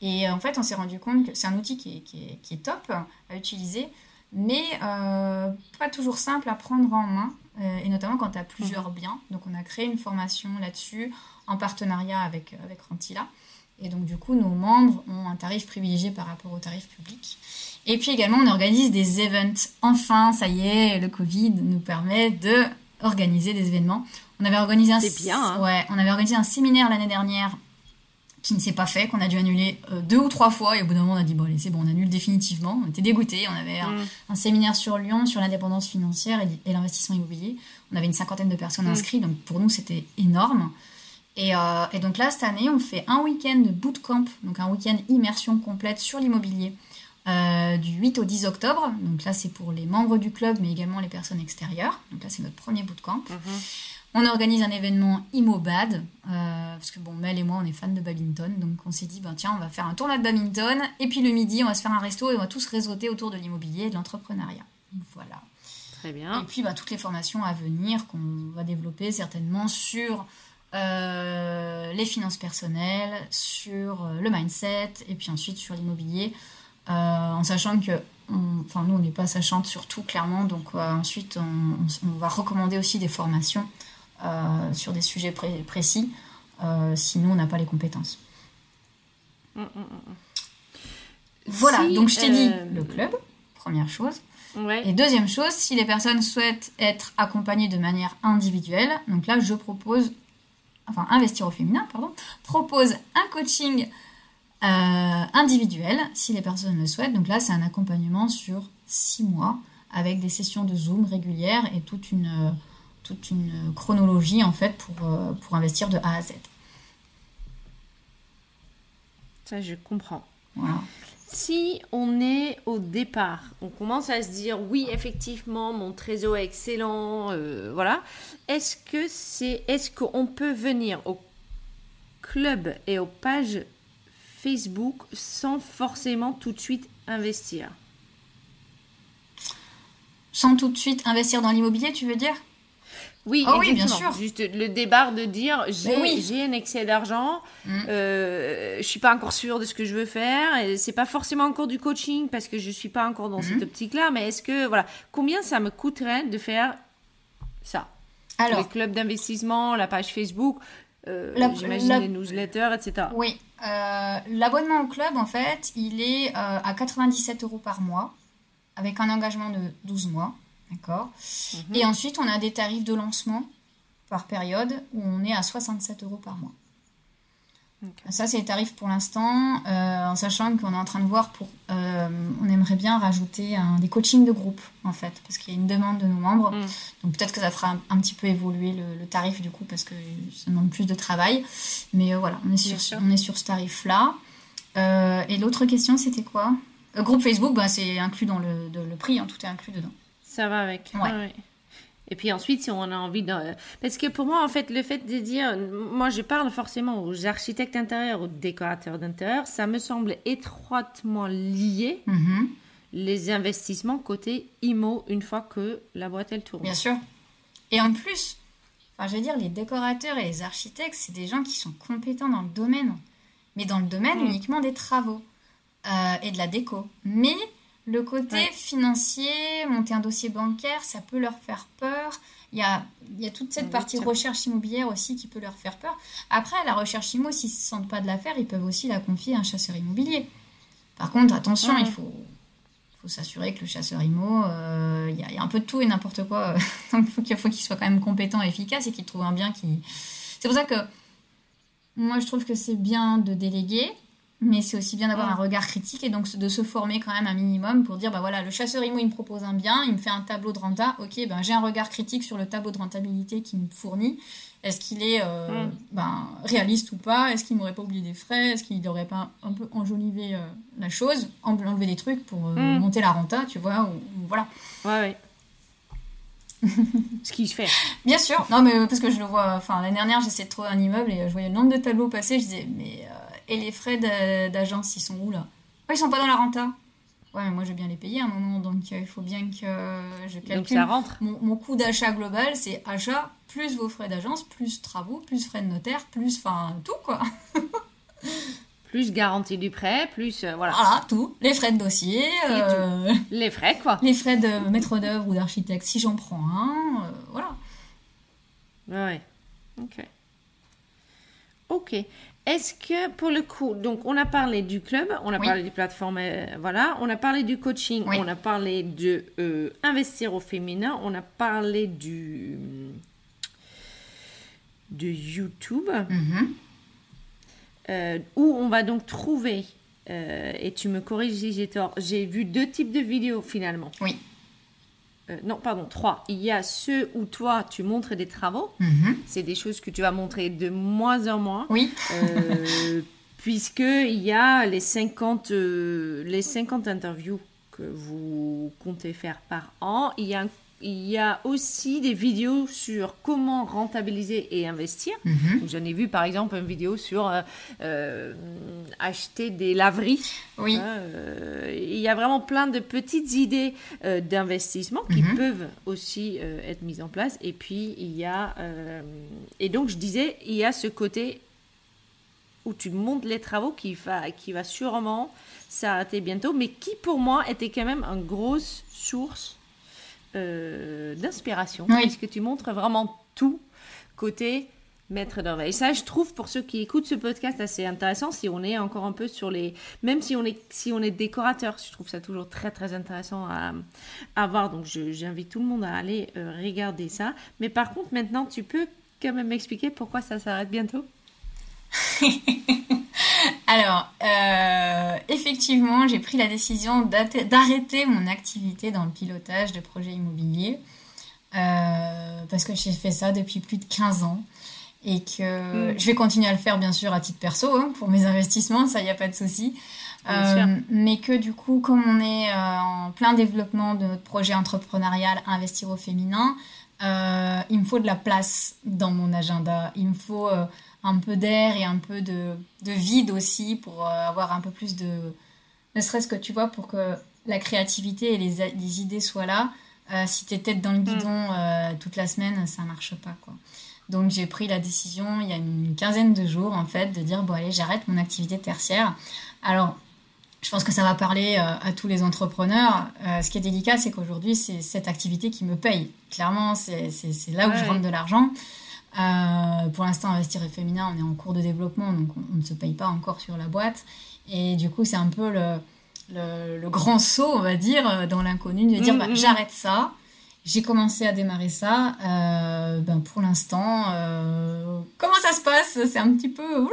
Et en fait, on s'est rendu compte que c'est un outil qui est, qui, est, qui est, top à utiliser, mais pas toujours simple à prendre en main. Euh, et notamment quand tu as plusieurs mhm. biens. Donc on a créé une formation là-dessus en partenariat avec, euh, avec Rentila. Et donc du coup, nos membres ont un tarif privilégié par rapport au tarif public. Et puis également, on organise des events. Enfin, ça y est, le Covid nous permet de organiser des événements. On avait organisé un, bien, hein. ouais, on avait organisé un séminaire l'année dernière qui ne s'est pas fait, qu'on a dû annuler euh, deux ou trois fois. Et au bout d'un moment, on a dit, bon, allez, c'est bon, on annule définitivement. On était dégoûtés. On avait un, mm. séminaire sur Lyon, sur l'indépendance financière et, l'investissement immobilier. On avait une cinquantaine de personnes mm. inscrites, donc pour nous, c'était énorme. Et, euh, et, donc là, cette année, on fait un week-end de bootcamp, donc un week-end immersion complète sur l'immobilier, euh, du 8 au 10 octobre. Donc là, c'est pour les membres du club, mais également les personnes extérieures. Donc là, c'est notre premier bootcamp. Mm-hmm. On organise un événement ImoBad, euh, parce que bon, Mel et moi, on est fans de badminton, donc on s'est dit, ben tiens, on va faire un tournoi de badminton, et puis le midi, on va se faire un resto et on va tous réseauter autour de l'immobilier et de l'entrepreneuriat. Voilà. Très bien. Et puis, ben, toutes les formations à venir qu'on va développer certainement sur euh, les finances personnelles, sur euh, le mindset, et puis ensuite sur l'immobilier. en sachant que enfin nous on n'est pas sachante sur tout clairement, donc ensuite on, va recommander aussi des formations sur des sujets précis, sinon on n'a pas les compétences. Mm, mm, mm, voilà, donc je t'ai dit le club, première chose. Et deuxième chose, si les personnes souhaitent être accompagnées de manière individuelle, donc là je propose, enfin investir au féminin, pardon, propose un coaching euh, individuel si les personnes le souhaitent. Donc là c'est un accompagnement sur six mois avec des sessions de Zoom régulières et toute une, toute une chronologie en fait pour, euh, pour investir de A à Z. Ça je comprends. Voilà si on est au départ, on commence à se dire oui effectivement mon trésor est excellent, euh, voilà. Est-ce que c'est, est-ce qu'on peut venir au club et aux pages Facebook sans forcément tout de suite investir? Sans tout de suite investir dans l'immobilier, tu veux dire? Oui, oh oui, bien sûr. Juste le débat de dire j'ai un excès d'argent, mm. euh, je suis pas encore sûre de ce que je veux faire. C'est pas forcément encore du coaching parce que je suis pas encore dans cette mm. optique-là. Mais est-ce que voilà, combien ça me coûterait de faire ça? Alors, les clubs d'investissement, la page Facebook, euh, j'imagine les newsletters, etc. Oui, euh, l'abonnement au club en fait, il est à 97 euros par mois avec un engagement de 12 mois. D'accord mhm. Et ensuite, on a des tarifs de lancement par période où on est à 67 euros par mois. Ça, c'est les tarifs pour l'instant, euh, en sachant qu'on est en train de voir pour. Euh, on aimerait bien rajouter des coachings de groupe, en fait, parce qu'il y a une demande de nos membres. Mm. Donc peut-être que ça fera un, petit peu évoluer le, tarif, du coup, parce que ça demande plus de travail. Mais euh, voilà, on est, sur, on est sur ce tarif-là. et l'autre question, c'était quoi? Groupe Facebook, bah, c'est inclus dans le, le prix, hein, tout est inclus dedans. Ça va avec. Et puis ensuite, si on a envie de... Parce que pour moi, en fait, le fait de dire... Moi, je parle forcément aux architectes intérieurs, aux décorateurs d'intérieur. Ça me semble étroitement lié, mm-hmm. les investissements côté IMO, une fois que la boîte, elle tourne. Bien sûr. Et en plus, enfin, je veux dire, les décorateurs et les architectes, c'est des gens qui sont compétents dans le domaine. Mais dans le domaine mm. uniquement des travaux euh, et de la déco. Mais le côté financier, monter un dossier bancaire, ça peut leur faire peur. Il y a, il y a toute cette partie recherche immobilière aussi qui peut leur faire peur. Après, la recherche immo, s'ils ne se sentent pas de la faire, ils peuvent aussi la confier à un chasseur immobilier. Par contre, attention, il faut, faut s'assurer que le chasseur immo, euh, il, y a, un peu de tout et n'importe quoi. Donc, il faut qu'il soit quand même compétent et efficace et qu'il trouve un bien qui... C'est pour ça que moi, je trouve que c'est bien de déléguer, mais c'est aussi bien d'avoir un regard critique et donc de se former quand même un minimum pour dire bah voilà le chasseur IMO il me propose un bien il me fait un tableau de renta ok ben j'ai un regard critique sur le tableau de rentabilité qu'il me fournit est-ce qu'il est, euh, mm. ben, réaliste ou pas? Est-ce qu'il m'aurait pas oublié des frais? Est-ce qu'il n'aurait pas un peu enjolivé euh, la chose? Enlever des trucs pour euh, mm. monter la renta tu vois ou, voilà ouais ouais ce qui se fait. Bien sûr. Non, mais parce que je le vois. Enfin, l'année dernière, j'essayais de trouver un immeuble et je voyais le nombre de tableaux passer. Je disais, mais et les frais d'agence, ils sont où là? Ils sont pas dans la renta. Ouais, mais moi je vais bien les payer à un moment, donc euh, il faut bien que je calcule. Donc ça rentre. Mon, coût d'achat global, c'est achat plus vos frais d'agence, plus travaux, plus frais de notaire, plus enfin tout quoi. plus garantie du prêt, plus euh, voilà. Voilà, tout. Les frais de dossier. Euh, les frais quoi. Les frais de maître d'œuvre ou d'architecte si j'en prends un. voilà. Ouais. Ok. Ok. Est-ce que pour le coup, donc on a parlé du club, on a parlé des plateformes, euh, voilà, on a parlé du coaching, on a parlé de euh, investir au féminin, on a parlé du de YouTube, mm-hmm. euh, où on va donc trouver, et tu me corriges si j'ai tort, j'ai vu deux types de vidéos finalement. Oui. Euh, non, pardon, trois. Il y a ceux où toi, tu montres des travaux. Mhm. C'est des choses que tu vas montrer de moins en moins. Oui. euh, Puisqu'il y a les 50, euh, les 50 interviews que vous comptez faire par an. Il y a un il y a aussi des vidéos sur comment rentabiliser et investir. Mhm. J'en ai vu par exemple une vidéo sur euh, euh, acheter des laveries. Oui. Hein, euh, il y a vraiment plein de petites idées d'investissement qui mhm. peuvent aussi être mises en place. Et puis il y a et donc je disais il y a ce côté où tu montes les travaux qui va, qui va sûrement s'arrêter bientôt, mais qui pour moi était quand même une grosse source euh, d'inspiration. Oui. Parce que tu montres vraiment tout côté maître d'œuvre. Et ça, je trouve, pour ceux qui écoutent ce podcast, assez intéressant si on est encore un peu sur les... Même si on est, si on est décorateur, je trouve ça toujours très, très intéressant à, à voir. Donc, j'invite tout le monde à aller euh, regarder ça. Mais par contre, maintenant, tu peux quand même m'expliquer pourquoi ça s'arrête bientôt? Alors, euh, effectivement, j'ai pris la décision d'arrêter mon activité dans le pilotage de projets immobiliers euh, parce que j'ai fait ça depuis plus de 15 ans et que Mm. je vais continuer à le faire bien sûr à titre perso hein, pour mes investissements, ça y a pas de souci. Euh, mais que du coup, comme on est en plein développement de notre projet entrepreneurial Investir au féminin, il me faut de la place dans mon agenda. Il me faut un peu d'air et un peu de, de vide aussi pour euh, avoir un peu plus de... Ne serait-ce que, tu vois, pour que la créativité et les, les idées soient là. Euh, si t'es tête dans le guidon euh, toute la semaine, ça marche pas, quoi. Donc j'ai pris la décision il y a une quinzaine de jours, en fait, de dire, bon allez, j'arrête mon activité tertiaire. Alors, je pense que ça va parler euh, à tous les entrepreneurs. Ce qui est délicat, c'est qu'aujourd'hui, c'est cette activité qui me paye. Clairement, c'est là où je rentre de l'argent. Euh, pour l'instant, Investir et Féminin, on est en cours de développement, donc on, on ne se paye pas encore sur la boîte. Et du coup, c'est un peu le, le, le grand saut, on va dire, dans l'inconnu, de dire Mm, bah, mm. j'arrête ça. J'ai commencé à démarrer ça. Euh, ben, pour l'instant, euh, comment ça se passe? C'est un petit peu.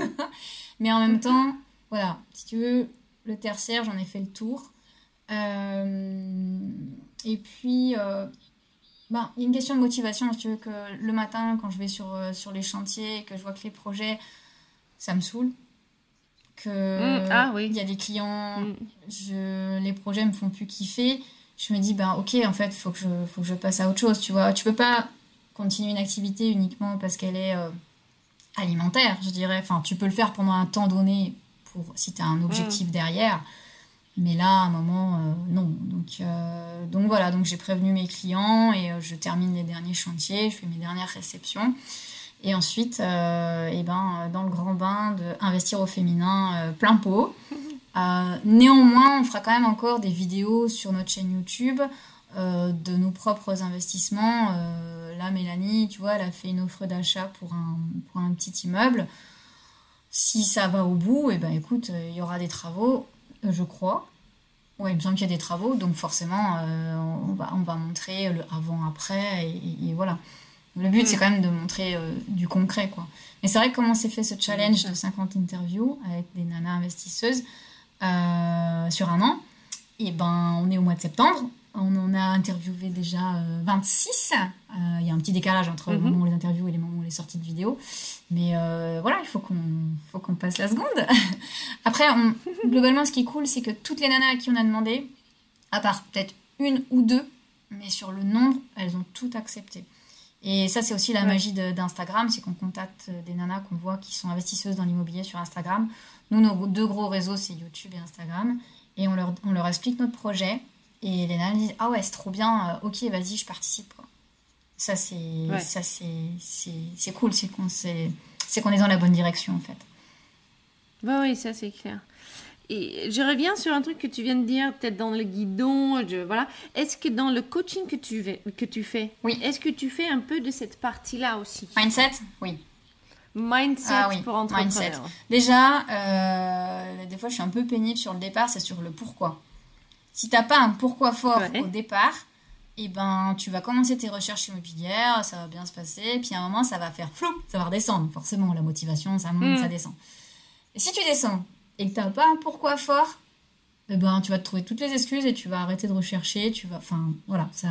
Mais en même temps, voilà, si tu veux, le tertiaire, j'en ai fait le tour. Et puis, ben, il y a une question de motivation, si tu veux, que le matin, quand je vais sur, euh, sur les chantiers que je vois que les projets, ça me saoule. Que Mm, ah oui. il y a des clients, Mm. je, les projets me font plus kiffer. Je me dis, ben ok, en fait, faut que je, faut que je passe à autre chose, tu vois. Tu peux pas continuer une activité uniquement parce qu'elle est euh, alimentaire, je dirais. Enfin, tu peux le faire pendant un temps donné pour si tu as un objectif derrière. Mais là, à un moment, euh, non. Donc, euh, donc voilà, donc j'ai prévenu mes clients et euh, je termine les derniers chantiers, je fais mes dernières réceptions. Et ensuite, eh ben, dans le grand bain de investir au féminin plein pot. Néanmoins, on fera quand même encore des vidéos sur notre chaîne YouTube de nos propres investissements. Là, Mélanie, tu vois, elle a fait une offre d'achat pour un, pour un petit immeuble. Si ça va au bout, et ben écoute, il y aura des travaux, je crois. Ouais, il me semble qu'il y a des travaux, donc forcément, euh, on, va, on va montrer le avant-après, et, voilà. Le but, c'est quand même de montrer euh, du concret, quoi. Mais c'est vrai que comment s'est fait ce challenge sûr. de 50 interviews avec des nanas investisseuses euh, sur un an, et ben, on est au mois de septembre. On en a interviewé déjà euh, 26. Euh, Il y a un petit décalage entre le Mhm. moment où on les interviews et les moments où on les sorties de vidéo. Mais euh, voilà, il faut qu'on passe la seconde. Après, on- globalement, ce qui est cool, c'est que toutes les nanas à qui on a demandé, à part peut-être une ou deux, mais sur le nombre, elles ont tout accepté. Et ça, c'est aussi la Ouais. magie d'Instagram, c'est qu'on contacte des nanas qu'on voit qui sont investisseuses dans l'immobilier sur Instagram. Nous, nos deux gros réseaux, c'est YouTube et Instagram. Et on leur, on leur explique notre projet. Et les nanas disent Ah ouais, c'est trop bien, euh, ok, vas-y, je participe. quoi. Ça, c'est Ouais. ça c'est c'est- c'est cool, c'est qu'on qu'on est dans la bonne direction, en fait. Bah oui, ça c'est clair. Et je reviens sur un truc que tu viens de dire, peut-être dans le guidon, je, voilà. Est-ce que dans le coaching que tu, fais- que tu fais, Oui. est-ce que tu fais un peu de cette partie-là aussi? Mindset Oui. Mindset Ah oui, pour entrepreneurs. mindset. Déjà, euh, des fois, je suis un peu pénible sur le départ, c'est sur le pourquoi. Si t'as pas un pourquoi fort Ouais. au départ, et ben, tu vas commencer tes recherches immobilières, ça va bien se passer, puis à un moment, ça va faire flou, ça va redescendre. Forcément, la motivation, ça monte, Mm. ça descend. Et si tu descends et que t'as pas un pourquoi fort, eh ben, tu vas te trouver toutes les excuses et tu vas arrêter de rechercher, tu vas, enfin, voilà, ça.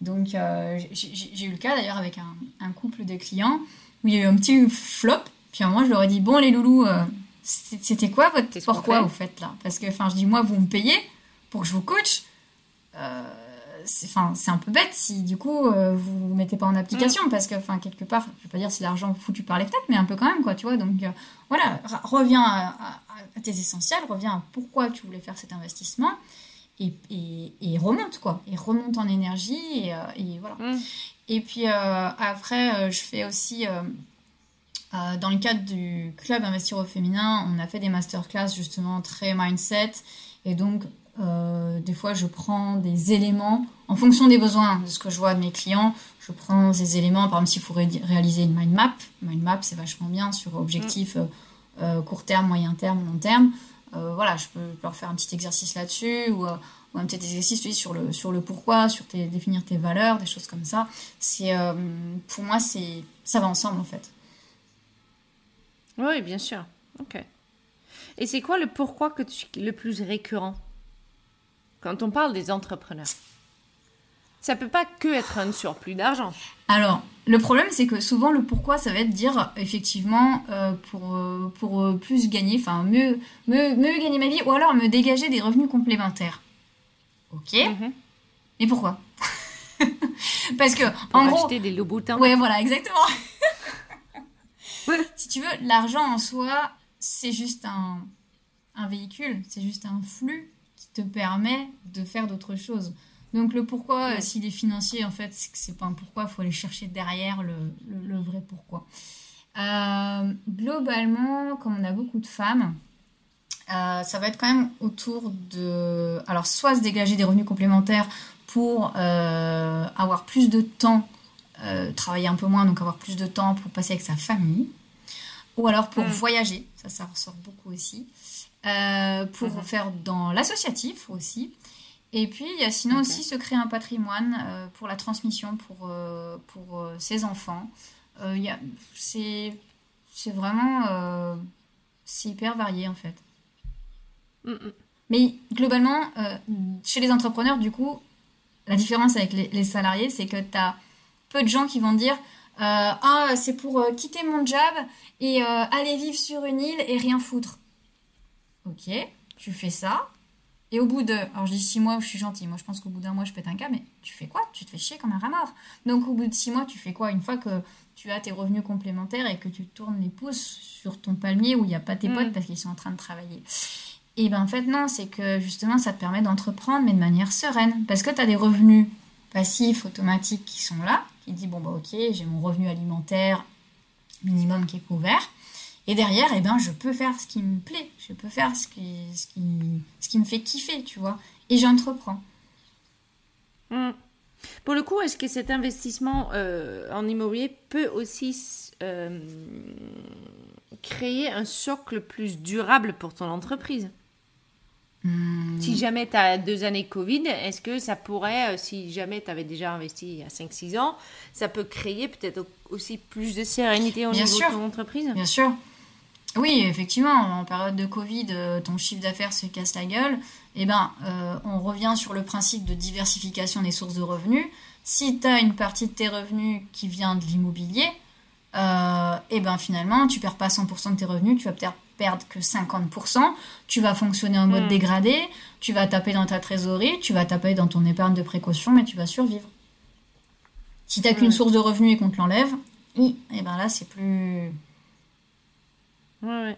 Donc, euh, j'ai eu le cas d'ailleurs avec un, un couple de clients où il y a eu un petit flop. Puis à un moment, je leur ai dit Bon, les loulous, euh, c'était quoi votre pourquoi fait vous faites là? Parce que, enfin, je dis Moi, vous me payez? Pour que je vous coach. Euh, c'est un peu bête si du coup euh, vous ne mettez pas en application parce que, enfin, quelque part, je vais pas dire c'est l'argent foutu par les fenêtres, mais un peu quand même, quoi, tu vois. Donc euh, voilà, reviens à, à- à tes essentiels, reviens à pourquoi tu voulais faire cet investissement et, et, et remonte, quoi. Et remonte en énergie et, euh, et voilà. Mm. Et puis après, je fais aussi dans le cadre du club Investir au féminin, on a fait des masterclass justement très mindset. Et donc, des fois, je prends des éléments en fonction des besoins de ce que je vois de mes clients. Je prends ces éléments, par exemple, s'il faut réaliser une mind map. Mind map, c'est vachement bien sur objectif mm. court terme, moyen terme, long terme. voilà, je peux leur faire un petit exercice là-dessus ou ou un petit exercice tu sur, le, sur le pourquoi, sur tes, définir tes valeurs, des choses comme ça. C'est, euh, pour moi, c'est, ça va ensemble en fait. Oui, bien sûr. Ok. Et c'est quoi le pourquoi que tu, le plus récurrent? Quand on parle des entrepreneurs ça peut pas que être un surplus d'argent. Alors, le problème, c'est que souvent, le pourquoi, ça va être dire, effectivement, euh, pour, euh, pour plus gagner, enfin, mieux, mieux, mieux gagner ma vie, ou alors me dégager des revenus complémentaires. Ok. Mhm. Mais pourquoi? Parce que, Pour en acheter des Louboutins. Ouais, voilà, exactement. si tu veux, l'argent en soi, c'est juste un, un véhicule, c'est juste un flux te permet de faire d'autres choses. Donc le pourquoi, s'il est financier, en fait, c'est que c'est pas un pourquoi, il faut aller chercher derrière le, le, vrai pourquoi. Euh, globalement, comme on a beaucoup de femmes, euh, ça va être quand même autour de... Alors, soit se dégager des revenus complémentaires pour euh, avoir plus de temps, euh, travailler un peu moins, donc avoir plus de temps pour passer avec sa famille, ou alors pour mm. voyager, ça, ça ressort beaucoup aussi, pour mm-hmm. faire dans l'associatif aussi. Et puis, il y a sinon aussi se créer un patrimoine pour la transmission pour, pour ses enfants. c'est vraiment... c'est hyper varié en fait. Mais globalement, euh, chez les entrepreneurs, du coup, la différence avec les, salariés, c'est que tu as peu de gens qui vont dire euh, Ah, c'est pour euh, quitter mon job et aller vivre sur une île et rien foutre. Ok, tu fais ça. Et au bout de. Alors je dis six mois, je suis gentille. Moi, je pense qu'au bout d'un mois, je pète un cas, mais tu fais quoi? Tu te fais chier comme un rat mort. Donc, au bout de six mois, tu fais quoi? Une fois que tu as tes revenus complémentaires et que tu tournes les pouces sur ton palmier où il n'y a pas tes mm. potes parce qu'ils sont en train de travailler. Et ben en fait non, c'est que justement ça te permet d'entreprendre mais de manière sereine parce que tu as des revenus passifs automatiques qui sont là, qui dit bon bah OK, j'ai mon revenu alimentaire minimum qui est couvert et derrière eh ben je peux faire ce qui me plaît, je peux faire ce qui ce qui, ce qui me fait kiffer, tu vois, et j'entreprends. Hmm. Pour le coup, est-ce que cet investissement euh, en immobilier peut aussi euh, créer un socle plus durable pour ton entreprise? Hmm. Si jamais tu as deux années Covid, est-ce que ça pourrait, euh, si jamais tu avais déjà investi il y a 5-6 ans, ça peut créer peut-être aussi plus de sérénité au niveau de ton entreprise? Bien sûr. Oui, effectivement, en période de Covid, euh, ton chiffre d'affaires se casse la gueule. Eh ben, euh, on revient sur le principe de diversification des sources de revenus. Si tu as une partie de tes revenus qui vient de l'immobilier, eh ben finalement, tu perds pas 100% de tes revenus, tu vas peut-être perdre que 50%, tu vas fonctionner en mode hmm. dégradé, tu vas taper dans ta trésorerie, tu vas taper dans ton épargne de précaution, mais tu vas survivre. Si tu n'as qu'une source de revenus et qu'on te l'enlève, et eh ben là, c'est plus... Ouais,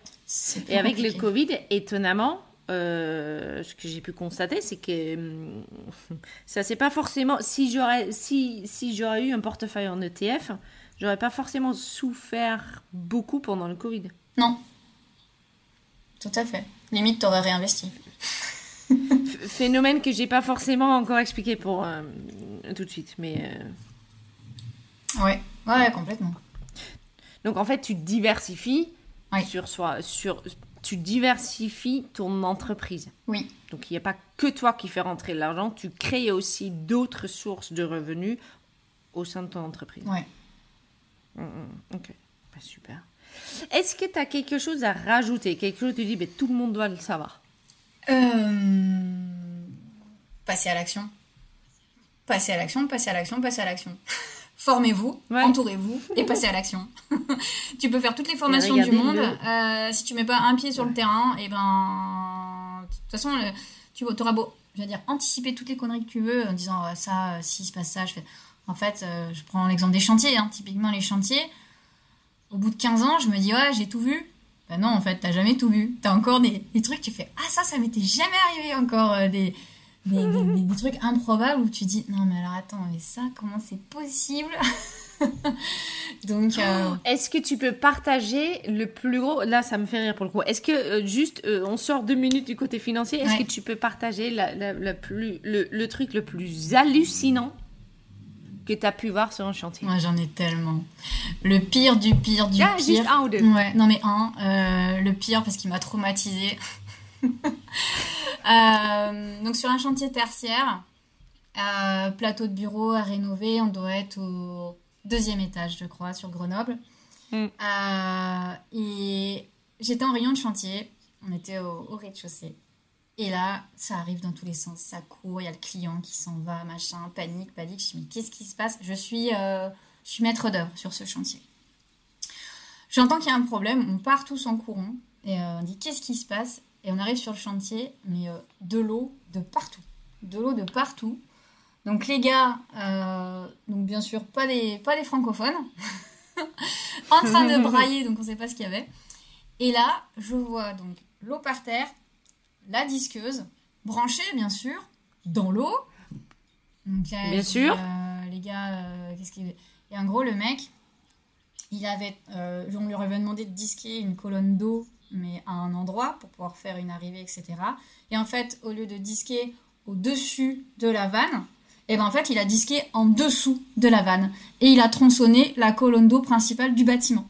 et avec le Covid, étonnamment, euh, ce que j'ai pu constater, c'est que hum, ça c'est pas forcément. Si j'aurais si, si j'aurais eu un portefeuille en ETF, j'aurais pas forcément souffert beaucoup pendant le Covid. Non, tout à fait. Limite, t'aurais réinvesti. Phénomène que j'ai pas forcément encore expliqué pour euh, tout de suite, mais. Euh, ouais, ouais, complètement. Donc en fait, tu diversifies sur soi, sur, tu diversifies ton entreprise. Oui. Donc il n'y a pas que toi qui fais rentrer l'argent, tu crées aussi d'autres sources de revenus au sein de ton entreprise. Ouais. Mm, mm, ok, bah, super. Est-ce que tu as quelque chose à rajouter? Quelque chose que tu dis, mais tout le monde doit le savoir euh... Passer à l'action. Passer à l'action, passer à l'action, passer à l'action. Formez-vous, entourez-vous et passez à l'action. tu peux faire toutes les formations du monde. Euh, si tu mets pas un pied sur le terrain, et eh ben, de toute façen, tu auras beau, je veux dire, anticiper toutes les conneries que tu veux en disant euh, ça, si se passe ça, je fais. En fait, euh, je prends l'exemple des chantiers. Hein. Typiquement, les chantiers, au bout de 15 ans, je me dis, ouais, j'ai tout vu. Ben non, en fait, t'as jamais tout vu. T'as encore des, des, trucs, tu fais, ah, ça, ça m'était jamais arrivé encore. Des, des, des, trucs improbables où tu dis, non, mais alors attends, mais ça, comment c'est possible Donc, euh, Est-ce que tu peux partager le plus gros Là, ça me fait rire pour le coup. Est-ce que euh, juste, euh, on sort deux minutes du côté financier. Est-ce Ouais. que tu peux partager la, la- la plus, le, le truc le plus hallucinant que tu as pu voir sur un chantier? Moi j'en ai tellement. Le pire du pire du Ah, pire. juste un ou deux. Ouais, non mais un, le pire parce qu'il m'a traumatisé. donc sur un chantier tertiaire, euh, plateau de bureau à rénover, on doit être au deuxième étage, je crois, sur Grenoble. Mm. Euh, et j'étais en rayon de chantier, on était au, au rez-de-chaussée. Et là, ça arrive dans tous les sens, ça court, il y a le client qui s'en va, machin, panique, panique. Je me dis, mais qu'est-ce qui se passe? Je suis, euh, je suis maître d'œuvre sur ce chantier. J'entends qu'il y a un problème, on part tous en courant et euh, on dit qu'est-ce qui se passe? Et on arrive sur le chantier, mais euh, de l'eau de partout. De l'eau de partout. Donc les gars, euh, donc bien sûr pas des, pas des francophones, en train de brailler, donc on sait pas ce qu'il y avait. Et là, je vois donc l'eau par terre, la disqueuse, branchée bien sûr, dans l'eau. Donc là, Bien sûr. euh, les gars, qu'est-ce qu'il Et en gros, le mec, il avait, on lui avait demandé de disquer une colonne d'eau, mais à un endroit pour pouvoir faire une arrivée, etc. Et en fait, au lieu de disquer au-dessus de la vanne, et ben en fait, il a disqué en dessous de la vanne et il a tronçonné la colonne d'eau principale du bâtiment.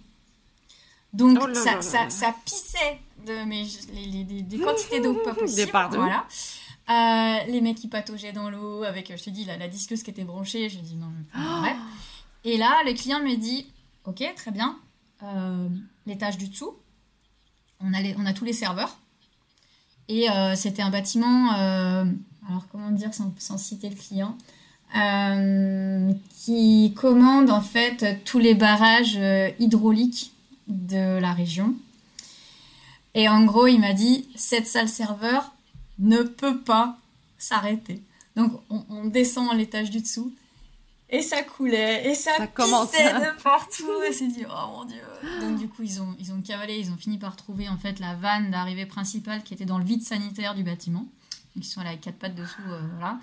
Donc Oh là ça, là ça, là. ça pissait de les, les- des quantités d'eau pas possibles. Voilà. Euh, les mecs qui pataugeaient dans l'eau avec, je te dis, la, la disqueuse qui était branchée. Je dis non, mais bref. Et là, le client me dit Ok, très bien. Euh, L'étage du dessous, on a, tous les serveurs. Et euh, c'était un bâtiment, euh, alors comment dire sans, citer le client, euh, qui commande en fait tous les barrages hydrauliques de la région. Et en gros, il m'a dit cette salle serveur ne peut pas s'arrêter. Donc on, on descend à l'étage du dessous et ça coulait et ça, Ça commence. de partout. Et c'est dit oh mon dieu. Donc du coup ils ont ils ont cavalé, ils ont fini par trouver en fait la vanne d'arrivée principale qui était dans le vide sanitaire du bâtiment. Ils sont allés avec quatre pattes dessous, euh, voilà.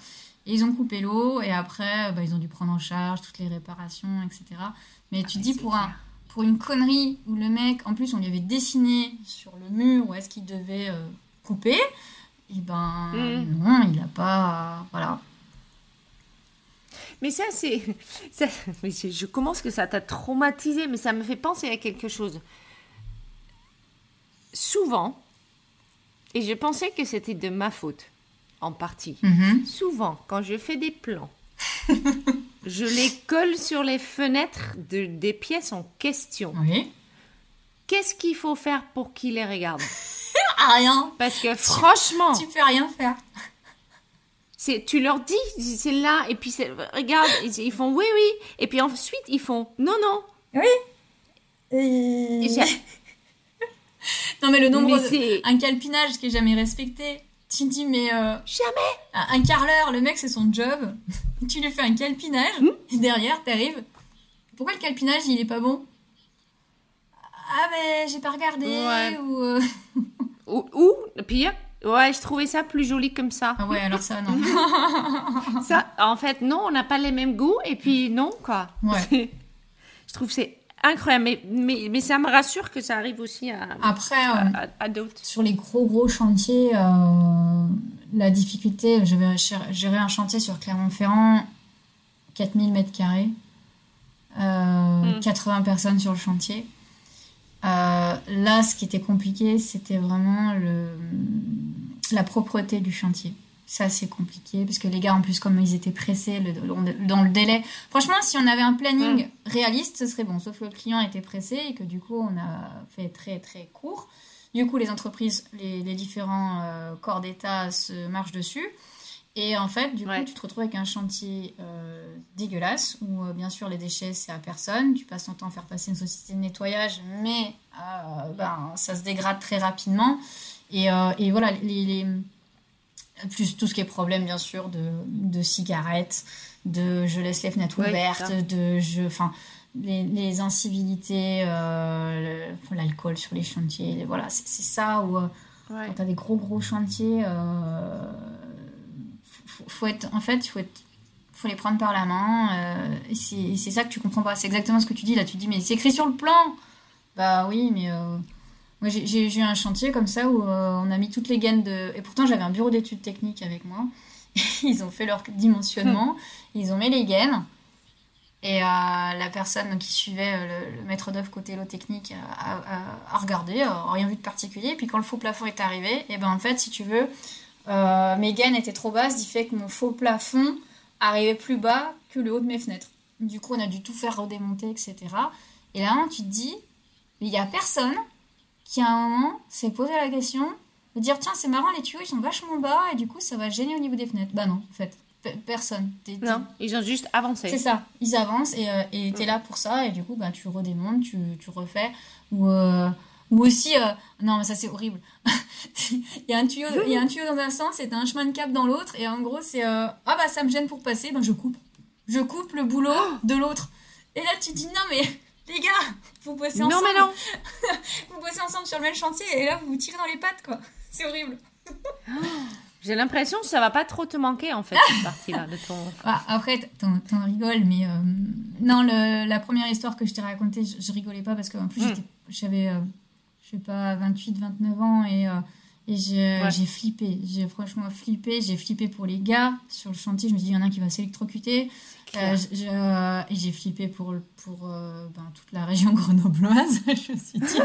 Et ils ont coupé l'eau et après bah, ils ont dû prendre en charge toutes les réparations, etc. Mais tu Ah, dis pour un pour une connerie où le mec, en plus, on lui avait dessiné sur le mur où est-ce qu'il devait euh, couper, et ben Mm. non, il a pas. voilà. Mais ça, c'est. ça- mais c'est- Je commence que ça t'a traumatisé, mais ça me fait penser à quelque chose. Souvent, et je pensais que c'était de ma faute, en partie. Mhm. Souvent, quand je fais des plans, je les colle sur les fenêtres de, des pièces en question. Oui. Qu'est-ce qu'il faut faire pour qu'ils les regardent? Ah, rien. Parce que franchement, Tu peux rien faire. C'est tu leur dis c'est là et puis regarde ils, ils font oui oui et puis ensuite ils font non non. Et j'ai- Non, mais le nombre Mais de. Un calpinage qui est jamais respecté. Tu dis, mais. euh, Jamais. un un carreleur, le mec, c'est son job. tu lui fais un calpinage, Hmm? et derrière, t'arrives. Pourquoi le calpinage, il est pas bon? Ah, mais j'ai pas regardé. Ouais. Ou. euh, Ou, ou pire ouais je trouvais ça plus joli comme ça. Ah, ouais, alors ça, non. Ça en fait non on n'a pas les mêmes goûts et puis non quoi. Ouais. je trouve que c'est incroyable mais, mais mais ça me rassure que ça arrive aussi à Après, euh, à, à- à d'autres. sur les gros gros chantiers, euh, la difficulté, j'avais géré un chantier sur Clermont-Ferrand, 4000 mètres carrés, euh, Mm. 80 personnes sur le chantier. Euh, là, ce qui était compliqué, c'était vraiment le, la propreté du chantier. Ça, c'est compliqué, parce que les gars, en plus, comme ils étaient pressés le- le- dans le délai. Franchement, si on avait un planning réaliste, ce serait bon. Sauf que le client était pressé et que du coup, on a fait très, très court. Du coup, les entreprises, les, les différents euh, corps d'État se marchent dessus. Et en fait, du coup, tu te retrouves avec un chantier euh, dégueulasse où, euh, bien sûr, les déchets, c'est à personne. Tu passes ton temps à faire passer une société de nettoyage, mais euh, ben, ça se dégrade très rapidement. Et, et voilà, les, les- plus tout ce qui est problème, bien sûr, de, de cigarettes, de je laisse les fenêtres Ouais, ouvertes, de je. Enfin, les, les incivilités, l'alcool sur les chantiers, voilà, c'est ça où. Ouais. quand t'as des gros gros chantiers, faut, faut être, en fait, il faut être, faut les prendre par la main. euh, et c'est ça que tu comprends pas. C'est exactement ce que tu dis là. Tu dis, mais c'est écrit sur le plan. Bah oui, mais euh, moi j'ai- eu un chantier comme ça où euh, on a mis toutes les gaines de. Et pourtant, j'avais un bureau d'études techniques avec moi. Ils ont fait leur dimensionnement, ils ont mis les gaines. Et euh, la personne qui suivait euh, le, le maître d'œuvre côté lot technique a, a- a regardé, a rien vu de particulier. Et puis quand le faux plafond est arrivé, et ben en fait, si tu veux, euh, mes gaines étaient trop basses, qui fait que mon faux plafond arrivait plus bas que le haut de mes fenêtres. Du coup, on a dû tout faire redémonter, etc. Et là, tu te dis, il n'y a personne qui à un moment s'est posé la question de dire tiens, c'est marrant, les tuyaux ils sont vachement bas et du coup, ça va gêner au niveau des fenêtres. Bah non, en fait, Pe- personne. Non, ils ont juste avancé. c'est ça, ils avancent et euh, et t'es là pour ça et du coup bah, tu redémontes, tu, tu refais ou, euh, ou aussi, euh, non mais ça c'est horrible, il y, a un tuyau, il y a un tuyau dans un sens et un chemin de cap dans l'autre et en gros c'est euh, ah bah ça me gêne pour passer, ben je coupe, je coupe le boulot de l'autre et là tu dis non mais les gars, vous bossez Non, ensemble, mais non vous bossez ensemble sur le même chantier et là vous vous tirez dans les pattes quoi, c'est horrible. J'ai l'impression que ça va pas trop te manquer en fait, cette partie-là de ton. Ah, après, t'en, t'en rigoles, mais euh, non, le- la première histoire que je t'ai racontée, je, je rigolais pas parce qu'en plus, Mm. j'étais- j'avais, euh, je sais pas, 28, 29 ans et, euh, et j'ai, Ouais. flippé. J'ai franchement flippé. J'ai flippé pour les gars sur le chantier. Je me suis dit, il y en a un qui va s'électrocuter. Euh, euh, et j'ai flippé pour, pour ben, toute la région grenobloise. je me suis dit,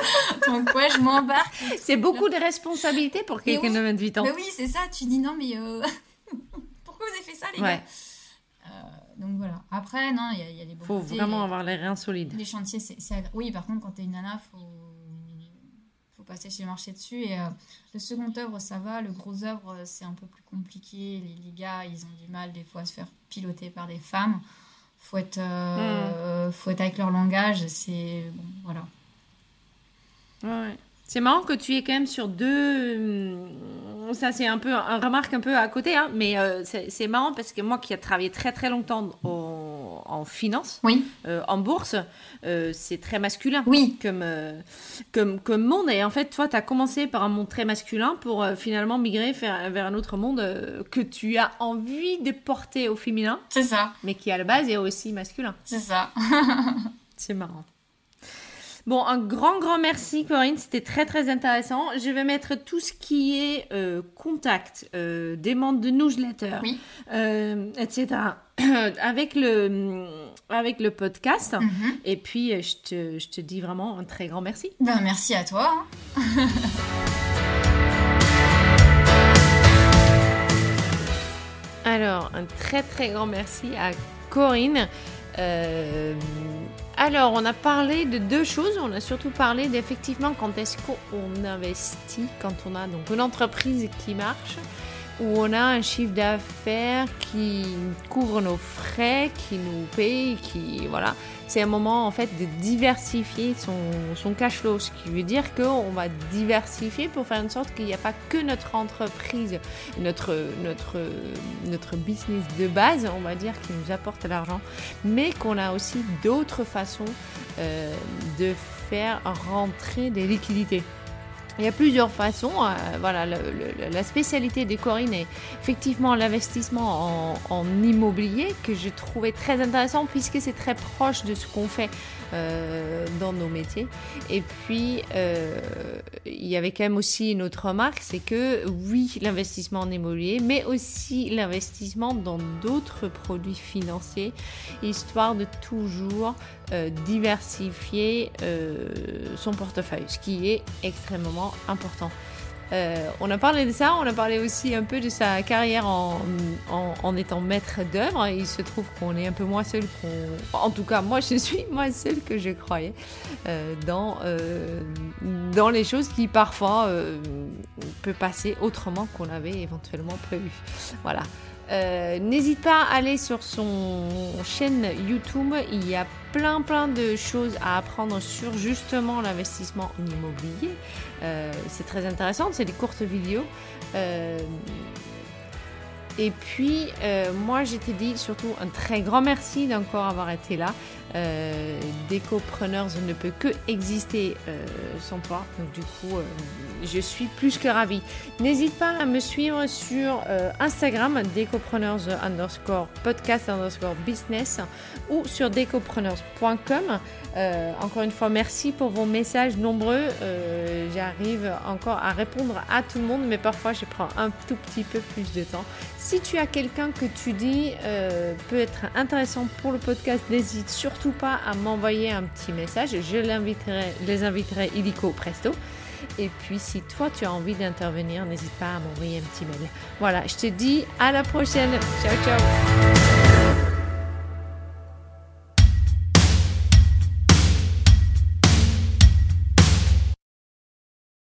dans quoi je m'embarque C'est beaucoup de responsabilités pour quelqu'un oui. de 28 ans. Mais oui, c'est ça. Tu dis, non, mais pourquoi vous avez fait ça, les Ouais. gars? Donc voilà. Après, non, il y, a- y a des beaux Faut côtés. vraiment avoir les reins solides. Les chantiers, c'est c'est agré- Oui, par contre, quand t'es une nana, faut faut passer chez le marché dessus. Et euh, le second œuvre, ça va. Le gros œuvre, euh, c'est un peu plus compliqué. Les, les gars, ils ont du mal des fois à se faire piloter par des femmes. Faut être, euh, Hmm. faut être avec leur langage. C'est bon, voilà. Ouais, ouais. C'est marrant que tu es quand même sur deux. Hum, Ça, c'est un peu un remarque un peu à côté, hein, mais euh, c'est marrant parce que moi qui ai travaillé très très longtemps en, en finance, Oui, euh, en bourse, euh, c'est très masculin oui, comme, comme, comme monde. Et en fait, toi, tu as commencé par un monde très masculin pour finalement migrer vers, vers un autre monde que tu as envie de porter au féminin, c'est ça, mais qui à la base est aussi masculin. c'est ça. C'est marrant. Bon, un grand, grand merci Corinne, c'était très, très intéressant. Je vais mettre tout ce qui est euh, contact, euh, membres de newsletter, Oui. euh, etc. avec, le, avec le podcast. Mhm. Et puis, je te, je te dis vraiment un très grand merci. Ben, merci à toi. hein. Alors, un très très grand merci à Corinne. Euh, alors, on a parlé de deux choses. On a surtout parlé d'effectivement quand est-ce qu'on investit, quand on a donc une entreprise qui marche, où on a un chiffre d'affaires qui couvre nos frais, qui nous paye, qui voilà. C'est un moment en fait de diversifier son, cash flow, ce qui veut dire qu'on va diversifier pour faire en sorte qu'il n'y a pas que notre entreprise notre, notre, notre business de base, on va dire, qui nous apporte l'argent, mais qu'on a aussi d'autres façons euh, de faire rentrer des liquidités. Il y a plusieurs façons. euh, voilà, le- le- la spécialité de Corinne est effectivement l'investissement en, en immobilier que j'ai trouvé très intéressant puisque c'est très proche de ce qu'on fait euh, dans nos métiers. Et puis, euh, il y avait quand même aussi une autre remarque, c'est que oui, l'investissement en immobilier, mais aussi l'investissement dans d'autres produits financiers, histoire de toujours euh, diversifier euh, son portefeuille, ce qui est extrêmement important. Euh, on a parlé de ça, on a parlé aussi un peu de sa carrière en, en, étant maître d'œuvre. Il se trouve qu'on est un peu moins seul qu'on. En tout cas, moi, je suis moins seule que je croyais dans, dans les choses qui parfois peuvent passer autrement qu'on avait éventuellement prévu. Voilà. N'hésite pas à aller sur son chaîne YouTube. Il y a plein plein de choses à apprendre sur justement l'investissement en immobilier. Euh, c'est très intéressant, c'est des courtes vidéos. Euh, Et puis, euh, moi, je t'ai dit surtout un très grand merci d'encore avoir été là. Euh, Décopreneurs ne peut que exister euh, sans toi. Donc, du coup, je suis plus que ravie. N'hésite pas à me suivre sur Instagram, Décopreneurs underscore podcast underscore business ou sur décopreneurs.com. encore une fois, merci pour vos messages nombreux. J'arrive encore à répondre à tout le monde, mais parfois je prends un tout petit peu plus de temps. Si tu as quelqu'un que tu dis euh, peut être intéressant pour le podcast, n'hésite surtout pas à m'envoyer un petit message. Je l'inviterai, les inviterai illico presto. Et puis si toi tu as envie d'intervenir, n'hésite pas à m'envoyer un petit mail. Voilà, je te dis à la prochaine. Ciao ciao